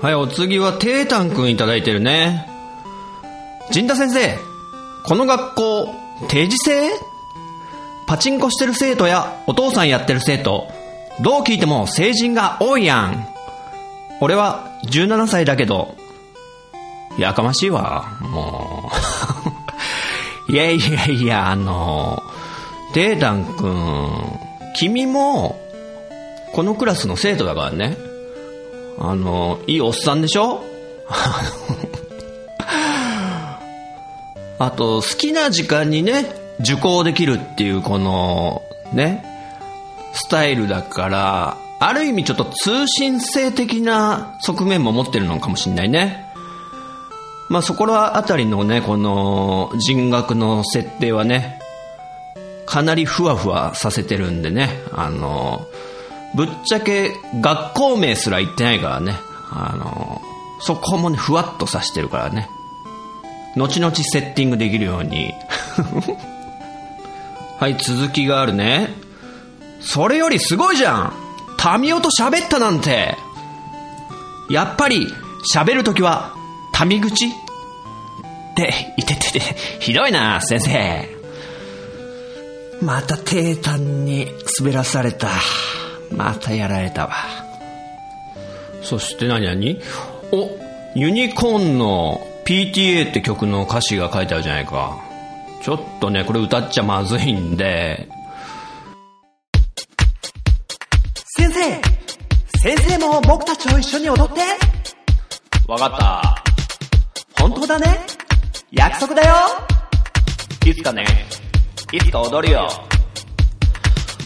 はい、お次は、てーたんくんいただいてるね。陣田先生、この学校、定時制？パチンコしてる生徒やお父さんやってる生徒、どう聞いても成人が多いやん。俺は17歳だけど、やかましいわ、もう。[laughs] いやいやいや、あの、データン君、君も、このクラスの生徒だからね。あの、いいおっさんでしょ？[laughs] あと、好きな時間にね、受講できるっていう、この、ね、スタイルだから、ある意味ちょっと通信性的な側面も持ってるのかもしれないね。まあそこらあたりのね、この人学の設定はね、かなりふわふわさせてるんでね、あの、ぶっちゃけ学校名すら言ってないからね、あの、そこもね、ふわっとさしてるからね。後々セッティングできるように。[laughs] はい、続きがあるね。それよりすごいじゃん。タミオと喋ったなんて。やっぱり喋るときはタミ口？って言ってててひどいな先生。またテータンに滑らされた。またやられたわ。そして何何？おユニコーンの PTA って曲の歌詞が書いてあるじゃないか。ちょっとねこれ歌っちゃまずいんで生先生も僕たちと一緒に踊ってわかった本当だね約束だよいつかね、いつか踊るよ。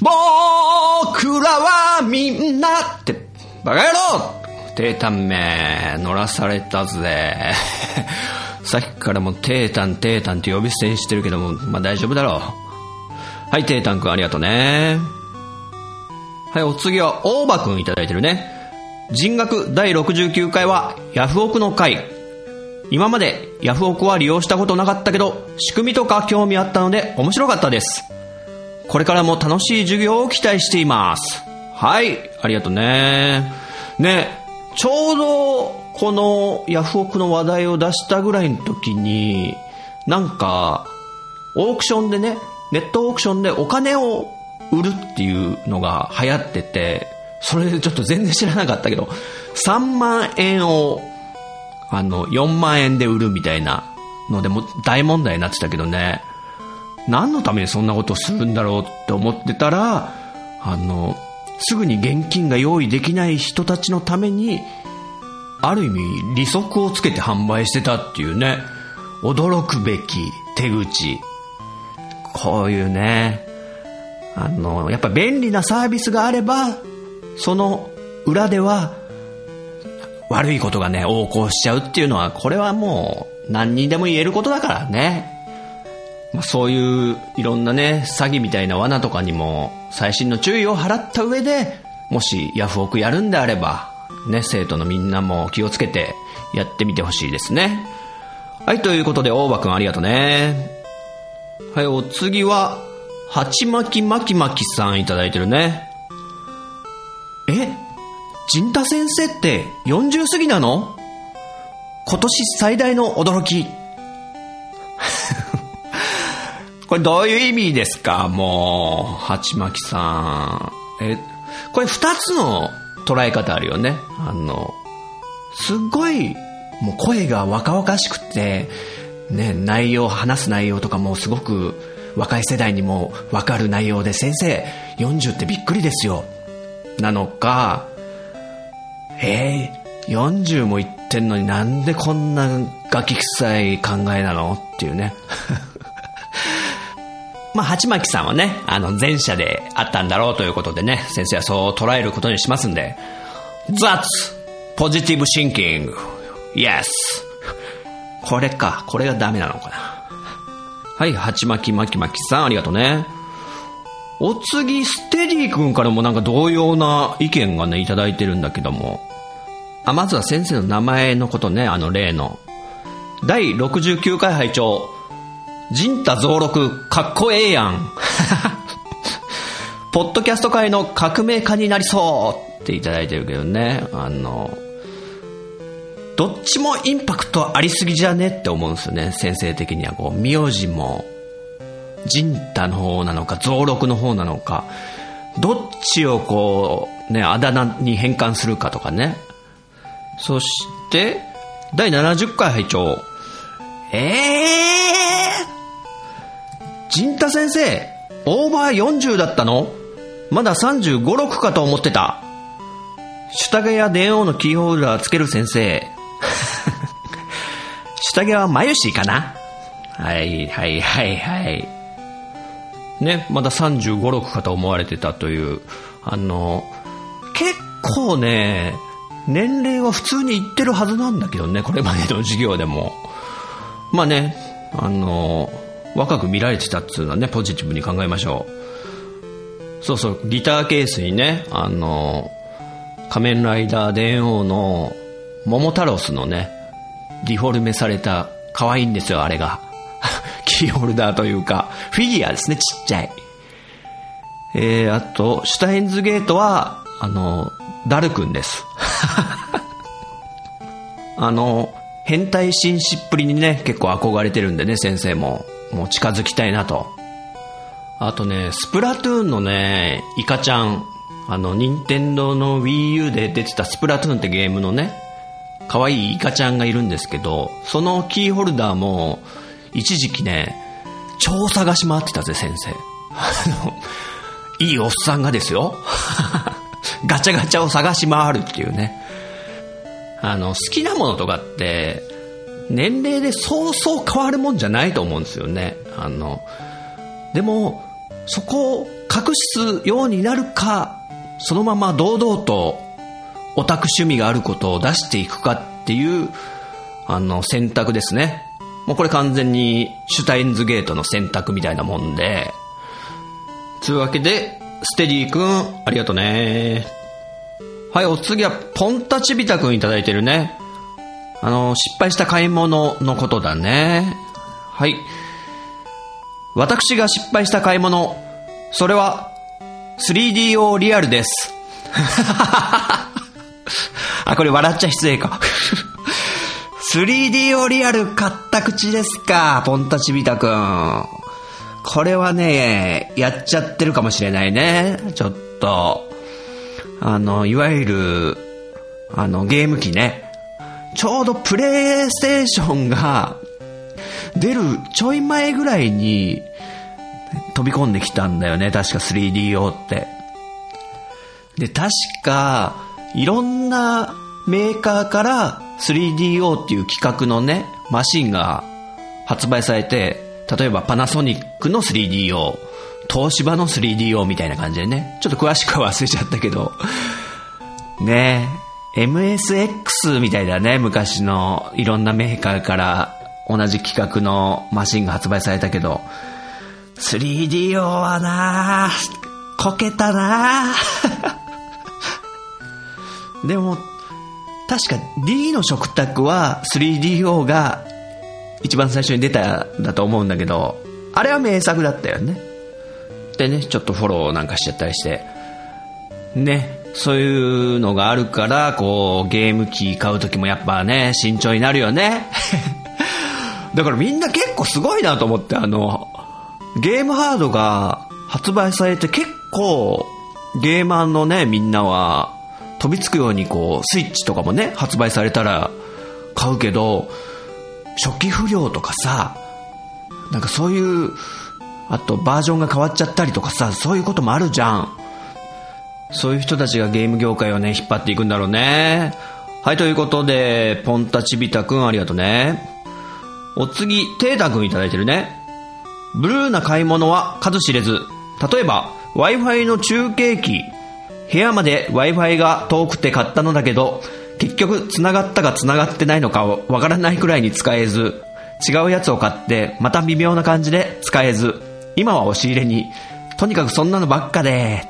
僕らはみんなって、バカ野郎テータンめ、乗らされたぜ。[laughs] さっきからもうテータン、テータンって呼び捨てにしてるけども、まあ大丈夫だろう。はい、テータンくんありがとうね。はい、お次は、大場くんいただいてるね。人学第69回は、ヤフオクの回。今までヤフオクは利用したことなかったけど、仕組みとか興味あったので面白かったです。これからも楽しい授業を期待しています。はい、ありがとうね。ね、ちょうどこのヤフオクの話題を出したぐらいの時に、なんか、オークションでね、ネットオークションでお金を売るっていうのが流行ってて、それでちょっと全然知らなかったけど、3万円をあの、4万円で売るみたいなのでも大問題になってたけどね、何のためにそんなことするんだろうって思ってたら、あの、すぐに現金が用意できない人たちのために、ある意味利息をつけて販売してたっていうね、驚くべき手口。こういうね、あの、やっぱ便利なサービスがあれば、その裏では、悪いことがね、横行しちゃうっていうのは、これはもう何にでも言えることだからね。まあ、そういういろんなね、詐欺みたいな罠とかにも細心の注意を払った上で、もしヤフオクやるんであれば、ね、生徒のみんなも気をつけてやってみてほしいですね。はい、ということで、大場くんありがとうね。はい、お次は、はちまきまきまきさんいただいてるね。え？陣田先生って40過ぎなの？今年最大の驚き。[laughs] これどういう意味ですか？もう、鉢巻さん。え、これ二つの捉え方あるよね。あの、すっごい、もう声が若々しくて、ね、内容、話す内容とかもすごく若い世代にもわかる内容で、先生、40ってびっくりですよ。なのか、えー、40も言ってんのになんでこんなガキ臭い考えなの？っていうね。[laughs] まあ、鉢巻さんはね、あの、前者であったんだろうということでね、先生はそう捉えることにしますんで、That's positive thinking. Yes. これか。これがダメなのかな。はい、鉢巻き巻き巻きさん、ありがとうね。お次、ステディ君からもなんか同様な意見がね、いただいてるんだけども。あ、まずは先生の名前のことね、あの例の。第69回拝聴陣太増録、かっこええやん。[laughs] ポッドキャスト界の革命家になりそうっていただいてるけどね。あの、どっちもインパクトありすぎじゃねって思うんですよね、先生的には。こう、名字も、陣太の方なのか、増録の方なのか、どっちをこう、ね、あだ名に変換するかとかね。そして、第70回拝聴ええー、陣太先生、オーバー40だったの？まだ35、6かと思ってた。下着や電王のキーホルダーつける先生。下着はマユシーかな？はい、はい、はい、はい。ね、まだ35、6かと思われてたという、あの、結構ね、年齢は普通に言ってるはずなんだけどね、これまでの授業でも。まあね、あの、若く見られてたっていうのはね、ポジティブに考えましょう。そうそう、ギターケースにね、あの、仮面ライダー電王の桃太郎スのね、デフォルメされた、可愛いんですよ、あれが。[laughs] キーホルダーというか、フィギュアですね、ちっちゃい。えー、あと、シュタインズゲートは、あの、ダルくんです。[laughs] あの、変態紳士っぷりにね、結構憧れてるんでね、先生も。もう近づきたいなと。あとね、スプラトゥーンのね、イカちゃん。あの、任天堂の Wii U で出てたスプラトゥーンってゲームのね、可愛いイカちゃんがいるんですけど、そのキーホルダーも、一時期ね、超探し回ってたぜ、先生。あの、いいおっさんがですよ。[laughs] ガチャガチャを探し回るっていうね。あの、好きなものとかって、年齢でそうそう変わるもんじゃないと思うんですよね。あの、でも、そこを隠すようになるか、そのまま堂々とオタク趣味があることを出していくかっていう、あの、選択ですね。もうこれ完全にシュタインズゲートの選択みたいなもんで、というわけで、ステディ君、ありがとうね。はい、お次は、ポンタチビタ君いただいてるね。あの、失敗した買い物のことだね。はい。私が失敗した買い物、それは、3DO リアルです。[laughs] あ、これ笑っちゃ失礼か。3DO リアル買った口ですか、ポンタチビタくん。これはね、やっちゃってるかもしれないね。ちょっと。あの、いわゆる、あの、ゲーム機ね。ちょうどプレイステーションが出るちょい前ぐらいに飛び込んできたんだよね。確か 3DO って。で、確か、いろんなメーカーから 3DO っていう規格のね、マシンが発売されて、例えばパナソニックの 3DO、東芝の 3DO みたいな感じでね、ちょっと詳しくは忘れちゃったけど、ね MSX みたいだね、昔のいろんなメーカーから同じ規格のマシンが発売されたけど、3DO はなこけたなでも、確か D の食卓は 3DO が一番最初に出たんだと思うんだけど、あれは名作だったよね。でね、ちょっとフォローなんかしちゃったりして。ね、そういうのがあるから、こう、ゲーム機買う時もやっぱね、慎重になるよね。[laughs] だからみんな結構すごいなと思って、あの、ゲームハードが発売されて結構、ゲーマーのね、みんなは、飛びつくようにこう、スイッチとかもね、発売されたら買うけど、初期不良とかさ、なんかそういう、あとバージョンが変わっちゃったりとかさ、そういうこともあるじゃん。そういう人たちがゲーム業界をね、引っ張っていくんだろうね。はい、ということで、ポンタチビタくんありがとうね。お次、テータくんいただいてるね。ブルーな買い物は数知れず。例えば、Wi-Fi の中継機。部屋まで Wi-Fi が遠くて買ったのだけど、結局繋がったか繋がってないのかわからないくらいに使えず、違うやつを買って、また微妙な感じで使えず、今は押し入れに、とにかくそんなのばっかで、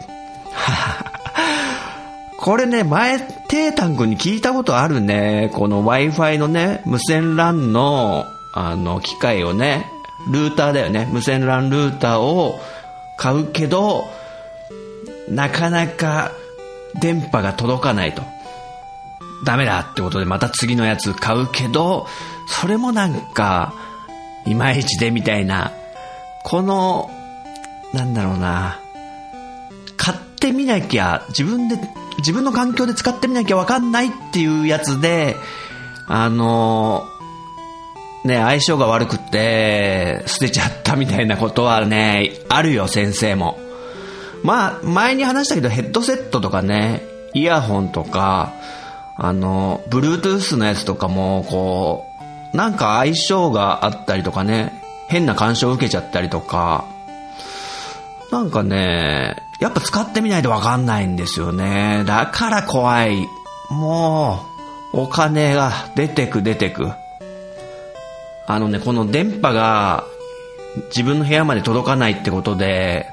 [laughs] これね、前、テータン君に聞いたことあるね。この Wi-Fi のね、無線 LAN の、あの、機械をね、ルーターだよね。無線 LAN ルーターを買うけど、なかなか電波が届かないと。ダメだってことでまた次のやつ買うけど、それもなんか、いまいちでみたいな、この、なんだろうな、買ってみなきゃ、自分で、自分の環境で使ってみなきゃわかんないっていうやつで、あの、ね、相性が悪くって、捨てちゃったみたいなことはね、あるよ、先生も。まあ、前に話したけど、ヘッドセットとかね、イヤホンとか、あの、Bluetooth のやつとかも、こう、なんか相性があったりとかね、変な干渉を受けちゃったりとか、なんかね、やっぱ使ってみないとわかんないんですよね。だから怖い。もう、お金が出てく出てく。あのね、この電波が自分の部屋まで届かないってことで、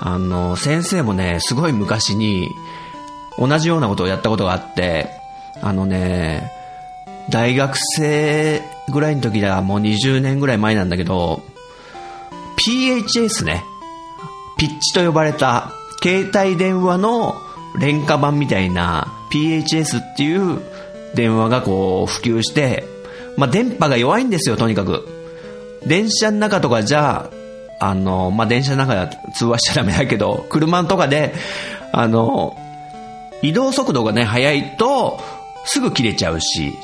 あの、先生もね、すごい昔に同じようなことをやったことがあって、あのね、大学生ぐらいの時だ、もう20年ぐらい前なんだけど、PHS ね、ピッチと呼ばれた携帯電話の廉価版みたいな PHS っていう電話がこう普及して、まあ電波が弱いんですよ、とにかく。電車の中とかじゃ、あの、まあ電車の中では通話しちゃダメだけど、車とかで、あの、移動速度がね、速いと、すぐ切れちゃうし、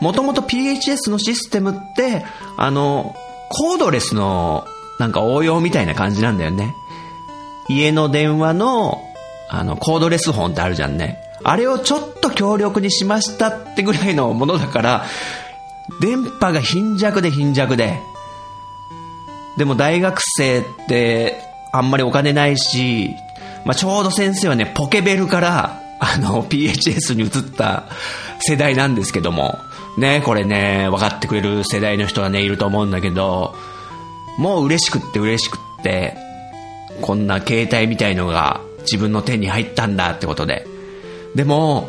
もともと PHS のシステムって、あの、コードレスのなんか応用みたいな感じなんだよね。家の電話の、あの、コードレスフォンってあるじゃんね。あれをちょっと強力にしましたってぐらいのものだから、電波が貧弱で貧弱で。でも大学生ってあんまりお金ないし、まあ、ちょうど先生はね、ポケベルから、あの、PHS に移った世代なんですけども、ね、これね、分かってくれる世代の人はね、いると思うんだけど、もう嬉しくって嬉しくって、こんな携帯みたいのが自分の手に入ったんだってことで。でも、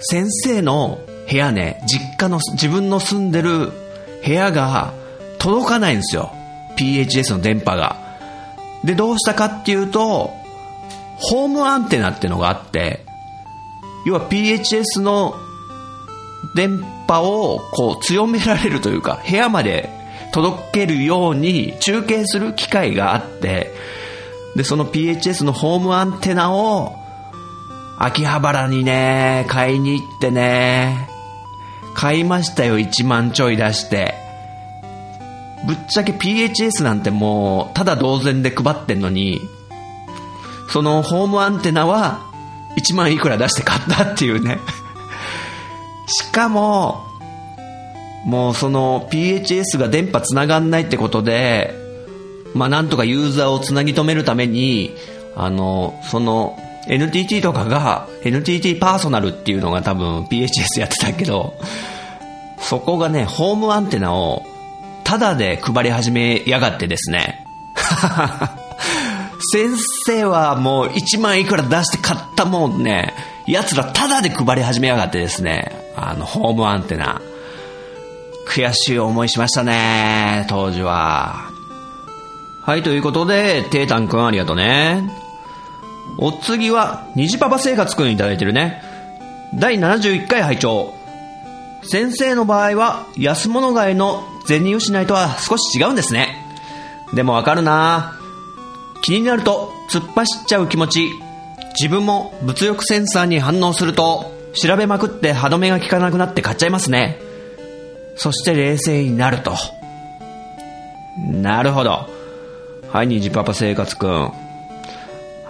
先生の部屋ね、実家の自分の住んでる部屋が届かないんですよ。PHS の電波が。で、どうしたかっていうと、ホームアンテナってのがあって、要は PHS の電波をこう強められるというか、部屋まで届けるように中継する機械があって、で、その PHS のホームアンテナを秋葉原にね、買いに行ってね、買いましたよ、1万ちょい出して。ぶっちゃけ PHS なんてもう、ただ同然で配ってんのに、そのホームアンテナは1万いくら出して買ったっていうね。[laughs] しかも、もうその PHS が電波繋がんないってことで、まあなんとかユーザーをつなぎ止めるために、あの、その NTT とかが NTT パーソナルっていうのが多分 PHS やってたけど、そこがね、ホームアンテナをタダで配り始めやがってですね。[laughs] 先生はもう1万いくら出して買ったもんね、奴らタダで配り始めやがってですね、あの、ホームアンテナ。悔しい思いしましたね、当時は。はい、ということで、テータンくんありがとうね。お次は、虹パパ生活くんいただいてるね。第71回拝聴先生の場合は、安物買いの銭失いとは少し違うんですね。でもわかるな気になると突っ走っちゃう気持ち。自分も物欲センサーに反応すると、調べまくって歯止めが効かなくなって買っちゃいますね。そして冷静になると。なるほど。はい、虹パパ生活くん。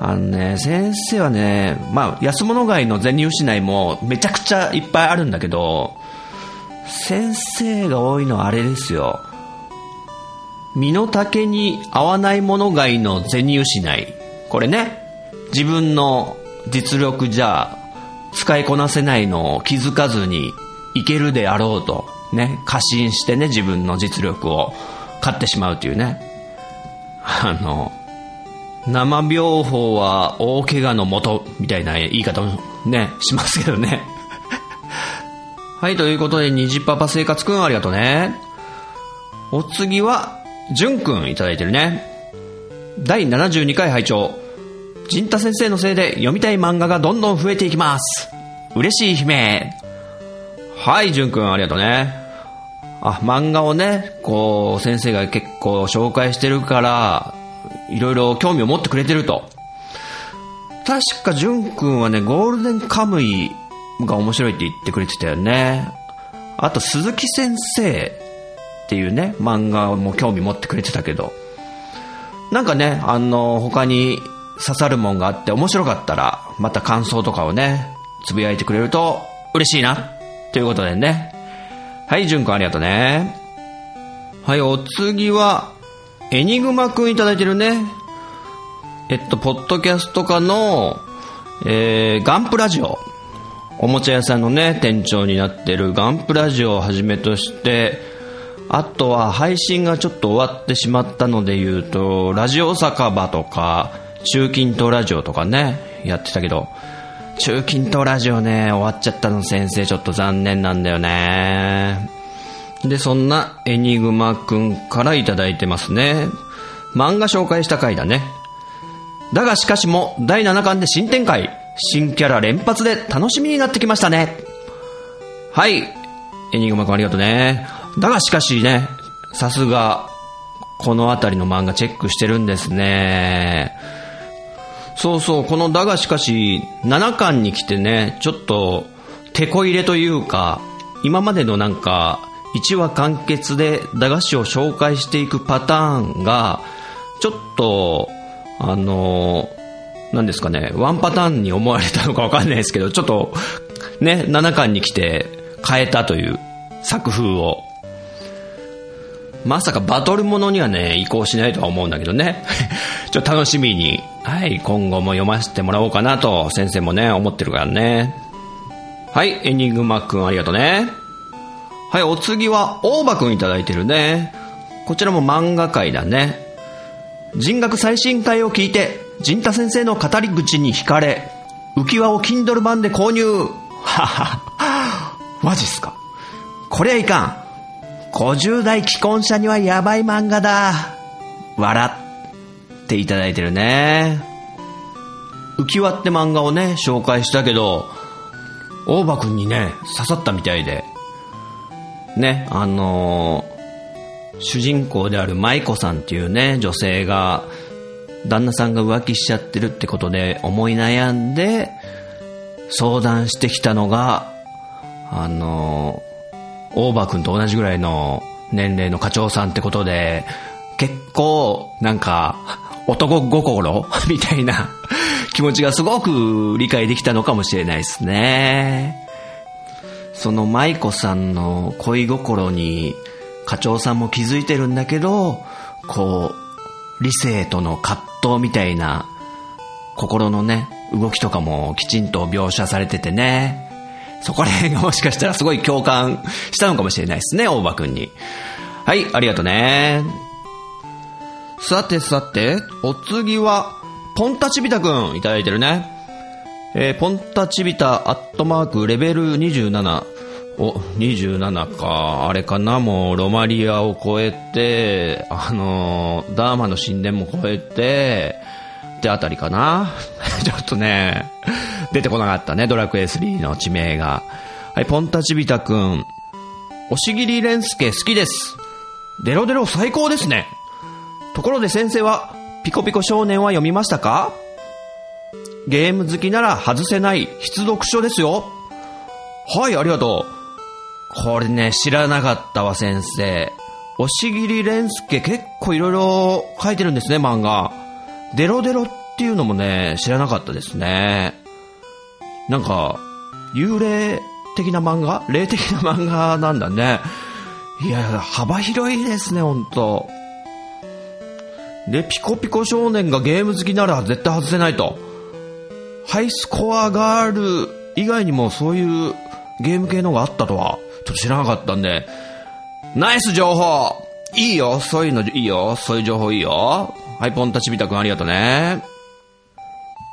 あのね、先生はね、まあ、安物買いの銭失いもめちゃくちゃいっぱいあるんだけど、先生が多いのはあれですよ。身の丈に合わないもの買いの銭失い。これね、自分の実力じゃ使いこなせないのを気づかずにいけるであろうと、ね、過信してね、自分の実力を買ってしまうというね。あの、生病法は大怪我のもと、みたいな言い方もね、しますけどね。はい、ということで、虹パパ生活くんありがとうね。お次は、じゅんくんいただいてるね。第72回拝聴陣太先生のせいで読みたい漫画がどんどん増えていきます。嬉しい悲鳴。はい、じゅんくんありがとうね。あ、漫画をね、こう、先生が結構紹介してるから、いろいろ興味を持ってくれてると。確か、じゅんくんはね、ゴールデンカムイが面白いって言ってくれてたよね。あと、鈴木先生っていうね、漫画も興味持ってくれてたけど。なんかね、あの、他に刺さるもんがあって面白かったら、また感想とかをね、つぶやいてくれると嬉しいな。ということでね。はい、じゅんくんありがとうね。はい、お次は、エニグマくんいただいてるね。えっと、ポッドキャスト化の、えー、ガンプラジオ。おもちゃ屋さんのね、店長になってるガンプラジオをはじめとして、あとは配信がちょっと終わってしまったので言うと、ラジオ酒場とか、中近東ラジオとかね、やってたけど、中近東ラジオね、終わっちゃったの先生ちょっと残念なんだよね。で、そんなエニグマくんからいただいてますね。漫画紹介した回だね。だがしかしも第7巻で新展開。新キャラ連発で楽しみになってきましたね。はい。エニグマくんありがとうね。だがしかしね、さすが、このあたりの漫画チェックしてるんですね。そうそう、このだがしかし、7巻に来てね、ちょっと、手こ入れというか、今までのなんか、1話完結で駄菓子を紹介していくパターンが、ちょっと、あの、なんですかね、ワンパターンに思われたのかわかんないですけど、ちょっと、ね、7巻に来て変えたという作風を。まさかバトルものにはね、移行しないとは思うんだけどね。[laughs] ちょっと楽しみに、はい、今後も読ませてもらおうかなと、先生もね、思ってるからね。はい、エニグマくんありがとうね。はい、お次は、大場くんいただいてるね。こちらも漫画界だね。人学最新回を聞いて、陣太先生の語り口に惹かれ、浮き輪を Kindle 版で購入。ははは、マジっすか。こりゃいかん。50代既婚者にはやばい漫画だ。笑っていただいてるね。浮き輪って漫画をね、紹介したけど、大場くんにね、刺さったみたいで。ね、あのー主人公である舞子さんっていうね、女性が、旦那さんが浮気しちゃってるってことで思い悩んで、相談してきたのが、あの大場くんと同じぐらいの年齢の課長さんってことで、結構、なんか、男心 [laughs] みたいな気持ちがすごく理解できたのかもしれないですね。その舞子さんの恋心に課長さんも気づいてるんだけど、こう、理性との葛藤みたいな心のね、動きとかもきちんと描写されててね。そこら辺がもしかしたらすごい共感したのかもしれないですね、大場くんに。はい、ありがとうね。さてさて、お次は、ポンタチビタくんいただいてるね。えーポンタチビタアットマークレベル27。お、27か。あれかな？もう、ロマリアを超えて、あのダーマの神殿も超えて、ってあたりかな？[laughs] ちょっとね、出てこなかったね、ドラクエ3の地名が。はい、ポンタチビタくん。押切蓮介好きです。デロデロ最高ですね。ところで先生は、ピコピコ少年は読みましたか？ゲーム好きなら外せない必読書ですよ。はい、ありがとう。これね、知らなかったわ、先生。押切蓮介結構いろいろ書いてるんですね、漫画。デロデロっていうのもね、知らなかったですね。なんか、幽霊的な漫画？霊的な漫画なんだね。いや、幅広いですね、ほんと。で、ピコピコ少年がゲーム好きなら絶対外せないと。ハイスコアガール以外にもそういうゲーム系のがあったとは、と知らなかったんで、ナイス情報いいよそういうのいいよそういう情報いいよはい、ポンタチビタくんありがとうね。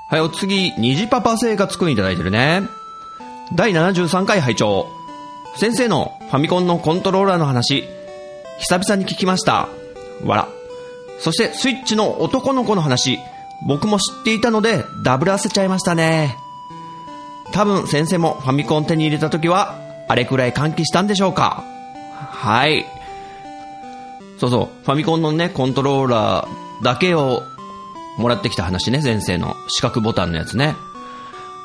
はい、お次、虹パパ生活くんいただいてるね。第73回拝聴先生のファミコンのコントローラーの話、久々に聞きました。わら。そして、スイッチの男の子の話、僕も知っていたので、ダブらせちゃいましたね。多分先生もファミコン手に入れた時は、あれくらい歓喜したんでしょうか？はい。そうそう、ファミコンのね、コントローラーだけをもらってきた話ね、先生の四角ボタンのやつね。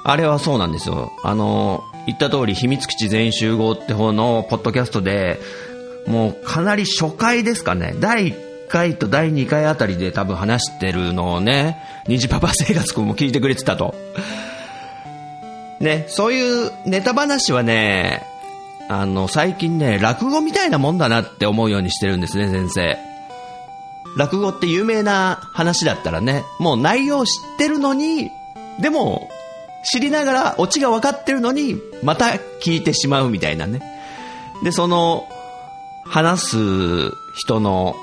あれはそうなんですよ。あの、言った通り、秘密基地全員集合って方のポッドキャストで、もうかなり初回ですかね、第1回と第2回あたりで多分話してるのをね、虹パパ生活くんも聞いてくれてたと。ね、そういうネタ話はね、あの、最近ね、落語みたいなもんだなって思うようにしてるんですね、先生。落語って有名な話だったらね、もう内容知ってるのに、でも、知りながらオチが分かってるのに、また聞いてしまうみたいなね。で、その、話す人の、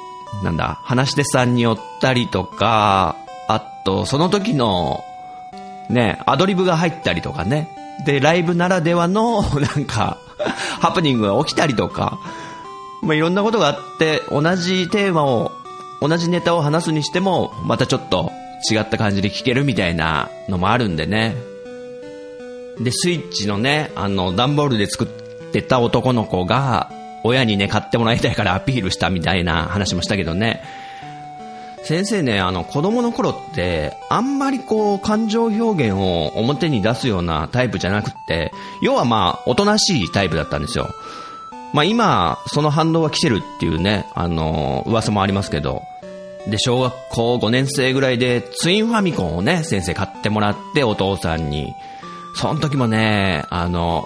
なんだ、話し手さんによったりとか、あと、その時の、ね、アドリブが入ったりとかね。で、ライブならではの、[laughs] なんか、ハプニングが起きたりとか、まあ、いろんなことがあって、同じテーマを、同じネタを話すにしても、またちょっと違った感じで聞けるみたいなのもあるんでね。で、スイッチのね、あの、段ボールで作ってた男の子が、親にね、買ってもらいたいからアピールしたみたいな話もしたけどね。先生ね、あの、子供の頃って、あんまりこう、感情表現を表に出すようなタイプじゃなくって、要はまあ、おとなしいタイプだったんですよ。まあ今、その反応は来てるっていうね、あの、噂もありますけど、で、小学校5年生ぐらいで、ツインファミコンをね、先生買ってもらって、お父さんに。その時もね、あの、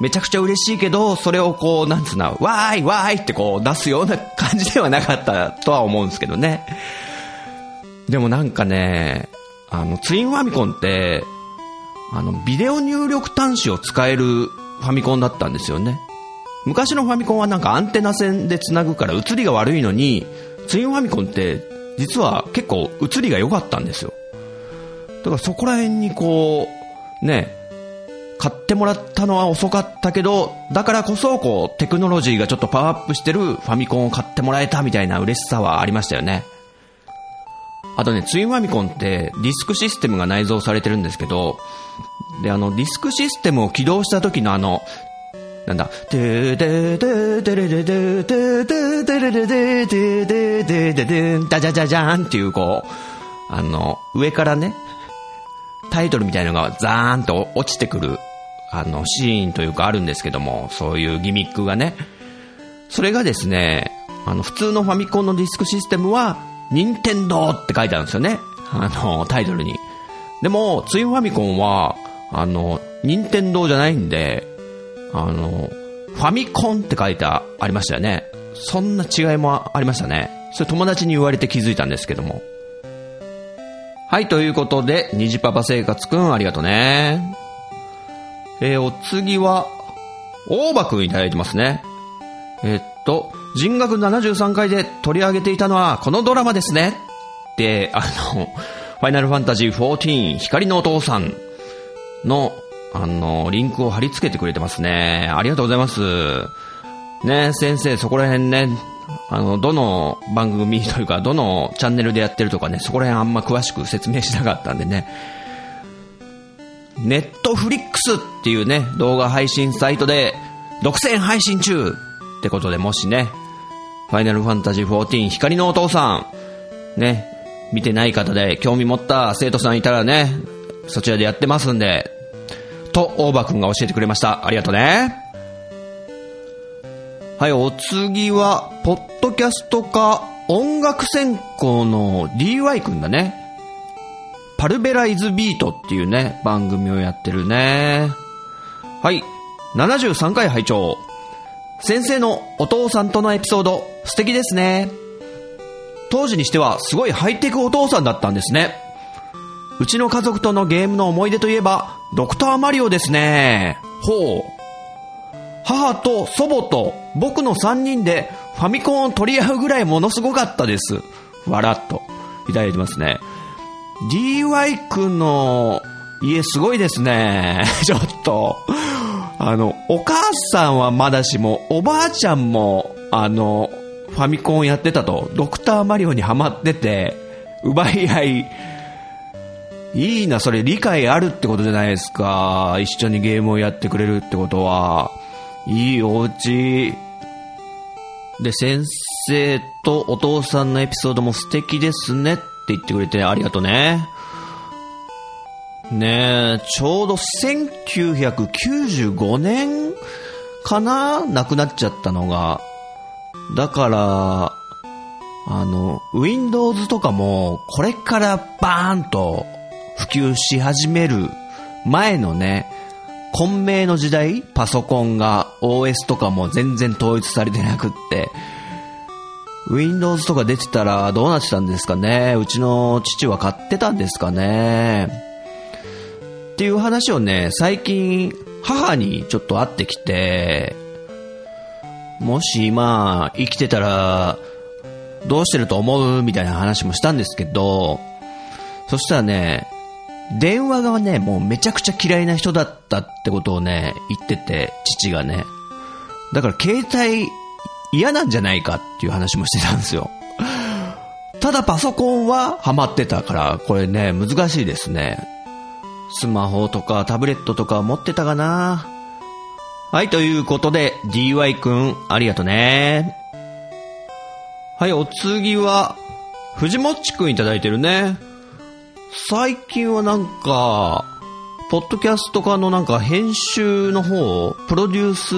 めちゃくちゃ嬉しいけど、それをこう、なんつうの、わーいわーいってこう出すような感じではなかったとは思うんですけどね。でもなんかね、あの、ツインファミコンって、あの、ビデオ入力端子を使えるファミコンだったんですよね。昔のファミコンはなんかアンテナ線で繋ぐから映りが悪いのに、ツインファミコンって実は結構映りが良かったんですよ。だからそこら辺にこう、ね、買ってもらったのは遅かったけど、だからこそこう、テクノロジーがちょっとパワーアップしてるファミコンを買ってもらえたみたいな嬉しさはありましたよね。あとね、ツインファミコンってディスクシステムが内蔵されてるんですけど、で、あの、ディスクシステムを起動した時のあの、なんだ、てーてーてーてれれてーてーてーてれれてーてーてーてーてーてーダジャジャジャーンっていうこう、あの、上からね、タイトルみたいのがザーンと落ちてくる、あの、シーンというかあるんですけども、そういうギミックがね。それがですね、あの、普通のファミコンのディスクシステムは、任天堂って書いてあるんですよね。あの、タイトルに。でも、ツインファミコンは、あの、任天堂じゃないんで、あの、ファミコンって書いてありましたよね。そんな違いもありましたね。それ友達に言われて気づいたんですけども。はい、ということで、虹パパ生活くんありがとうね。えー、お次は、大場くんいただいてますね。えーっと、人学73回で取り上げていたのはこのドラマですね。で、あの、ファイナルファンタジー14光のお父さんの、あの、リンクを貼り付けてくれてますね。ありがとうございます。ね、先生、そこら辺ね、あの、どの番組というか、どのチャンネルでやってるとかね、そこら辺あんま詳しく説明しなかったんでね。ネットフリックスっていうね、動画配信サイトで、独占配信中ってことでもしね、ファイナルファンタジー14光のお父さん、ね、見てない方で興味持った生徒さんいたらね、そちらでやってますんで、と、大場くんが教えてくれました。ありがとうね。はい、お次は、ポッドキャストか、音楽専攻の DY くんだね。パルベライズビートっていうね、番組をやってるね。はい、73回拝聴先生のお父さんとのエピソード、素敵ですね。当時にしてはすごいハイテクお父さんだったんですね。うちの家族とのゲームの思い出といえば、ドクターマリオですね。ほう。母と祖母と僕の3人でファミコンを取り合うぐらいものすごかったです。わらっといただいてますね。DY 君の家すごいですね。[laughs] ちょっと。あの、お母さんはまだしも、おばあちゃんも、あの、ファミコンやってたと、ドクターマリオにハマってて、奪い合い、いいな、それ理解あるってことじゃないですか。一緒にゲームをやってくれるってことは。いいお家。で、先生とお父さんのエピソードも素敵ですねって言ってくれてありがとうね。ねえ、ちょうど1995年かな？亡くなっちゃったのが。だから、あの、Windows とかも、これからバーンと普及し始める前のね、混迷の時代パソコンが OS とかも全然統一されてなくって、Windows とか出てたらどうなってたんですかね。うちの父は買ってたんですかね。っていう話をね、最近母にちょっと会ってきて、もし今生きてたらどうしてると思う？みたいな話もしたんですけど、そしたらね、電話がね、もうめちゃくちゃ嫌いな人だったってことをね、言ってて、父がね。だから携帯嫌なんじゃないかっていう話もしてたんですよ。ただパソコンはハマってたから、これね、難しいですね。スマホとかタブレットとか持ってたかなはい、ということで、DY くん、ありがとね。はい、お次は、藤もっちくんいただいてるね。最近はなんか、ポッドキャスト化のなんか編集の方、プロデュース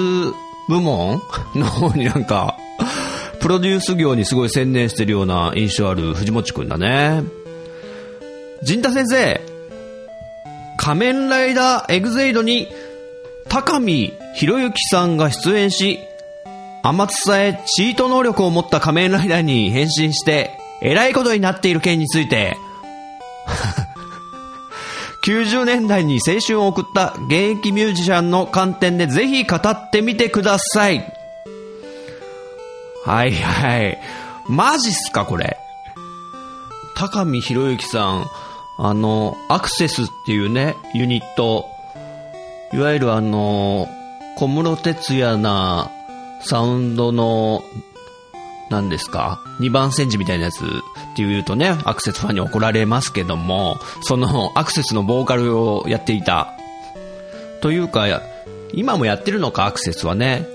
部門の方になんか、[laughs] プロデュース業にすごい専念してるような印象ある藤もっちくんだね。陣太先生、仮面ライダーエグゼイドに高見博之さんが出演し、天津さえチート能力を持った仮面ライダーに変身して、えらいことになっている件について、[laughs] 90年代に青春を送った現役ミュージシャンの観点でぜひ語ってみてください。はいはい。マジっすかこれ。高見博之さん、あの、アクセスっていうね、ユニット、いわゆるあの、小室哲也なサウンドの、何ですか？二番煎じみたいなやつっていうとね、アクセスファンに怒られますけども、そのアクセスのボーカルをやっていた。というか、今もやってるのか、アクセスはね。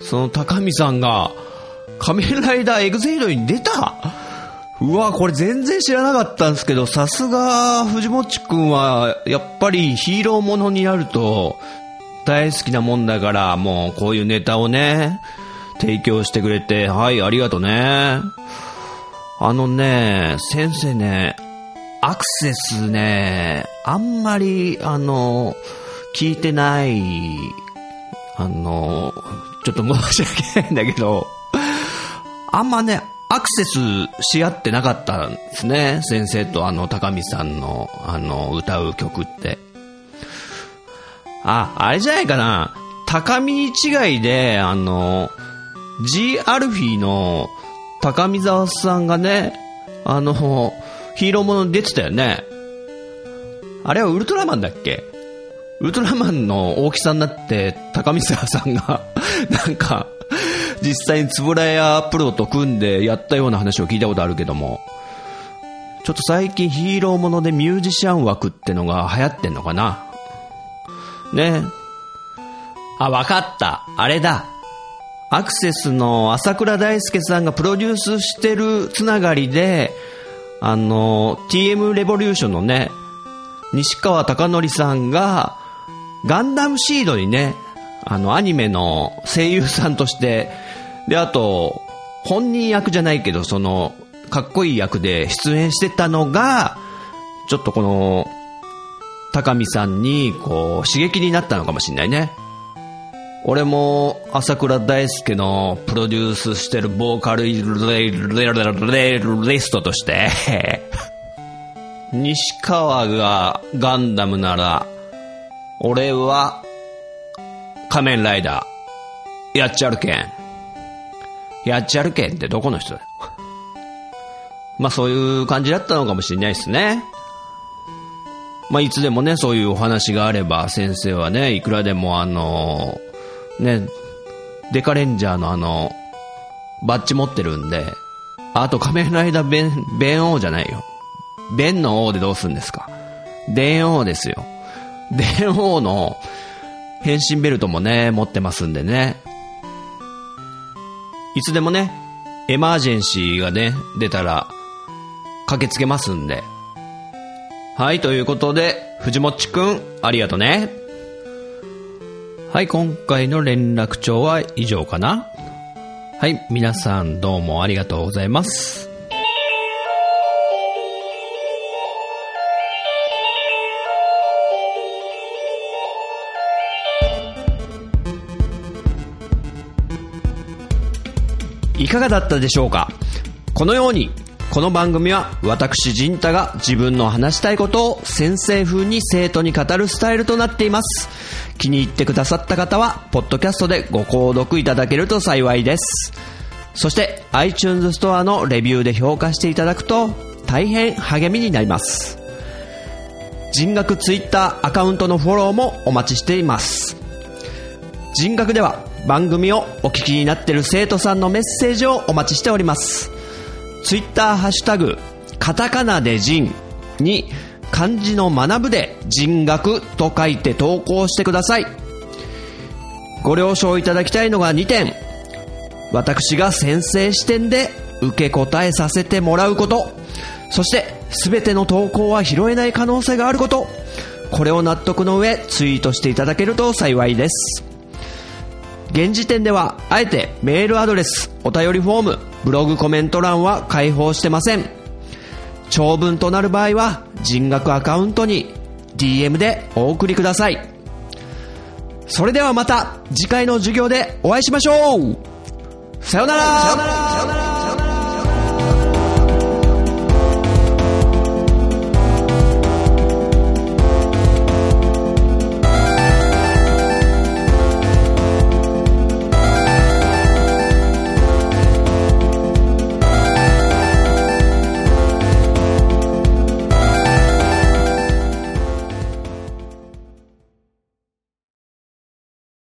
その高見さんが、仮面ライダーエグゼイドに出た？うわ、これ全然知らなかったんですけど、さすが、藤もっちくんは、やっぱりヒーローものになると、大好きなもんだから、もうこういうネタをね、提供してくれて、はい、ありがとうね。あのね、先生ね、アクセスね、あんまり、あの、聞いてない、あの、ちょっと申し訳ないんだけど、あんまね、アクセスし合ってなかったんですね。先生とあの、高見さんの、あの、歌う曲って。あ、あれじゃないかな。高見違いで、あの、G アルフィーの高見沢さんがね、あの、ヒーローもの出てたよね。あれはウルトラマンだっけ？ウルトラマンの大きさになって、高見沢さんが、[laughs] なんか、実際につぶらやプロと組んでやったような話を聞いたことあるけども、ちょっと最近ヒーローものでミュージシャン枠ってのが流行ってんのかな？ねあ、わかった。あれだ。アクセスの朝倉大輔さんがプロデュースしてるつながりで、あの、TM レボリューションのね、西川貴則さんが、ガンダムシードにね、あの、アニメの声優さんとして、で、あと、本人役じゃないけど、その、かっこいい役で出演してたのが、ちょっとこの、高見さんに、こう、刺激になったのかもしんないね。俺も、朝倉大輔のプロデュースしてるボーカルレレレリストとして、[laughs] 西川がガンダムなら、俺は、仮面ライダー、やっちゃるけん。やっちゃるけんってどこの人だよ。[laughs] まあそういう感じだったのかもしれないですね。まあいつでもね、そういうお話があれば、先生はね、いくらでもあの、ね、デカレンジャーのあの、バッジ持ってるんで、あと仮面ライダー弁、弁王じゃないよ。弁の王でどうすんですか電王ですよ。電王の変身ベルトもね、持ってますんでね。いつでもね、エマージェンシーがね、出たら、駆けつけますんで。はい、ということで、藤もっちくん、ありがとね。はい、今回の連絡帳は以上かなはい、皆さんどうもありがとうございます。いかがだったでしょうか？このように、この番組は私陣太が自分の話したいことを先生風に生徒に語るスタイルとなっています。気に入ってくださった方は、ポッドキャストでご購読いただけると幸いです。そして、iTunes ストアのレビューで評価していただくと、大変励みになります。人学 Twitter アカウントのフォローもお待ちしています。人学では番組をお聞きになっている生徒さんのメッセージをお待ちしております。ツイッターハッシュタグ、カタカナで人に漢字の学ぶで人学と書いて投稿してください。ご了承いただきたいのが2点。私が先生視点で受け答えさせてもらうこと。そして、すべての投稿は拾えない可能性があること。これを納得の上、ツイートしていただけると幸いです。現時点では、あえてメールアドレス、お便りフォーム、ブログコメント欄は開放してません。長文となる場合は、人学アカウントに DM でお送りください。それではまた次回の授業でお会いしましょうさよならさよなら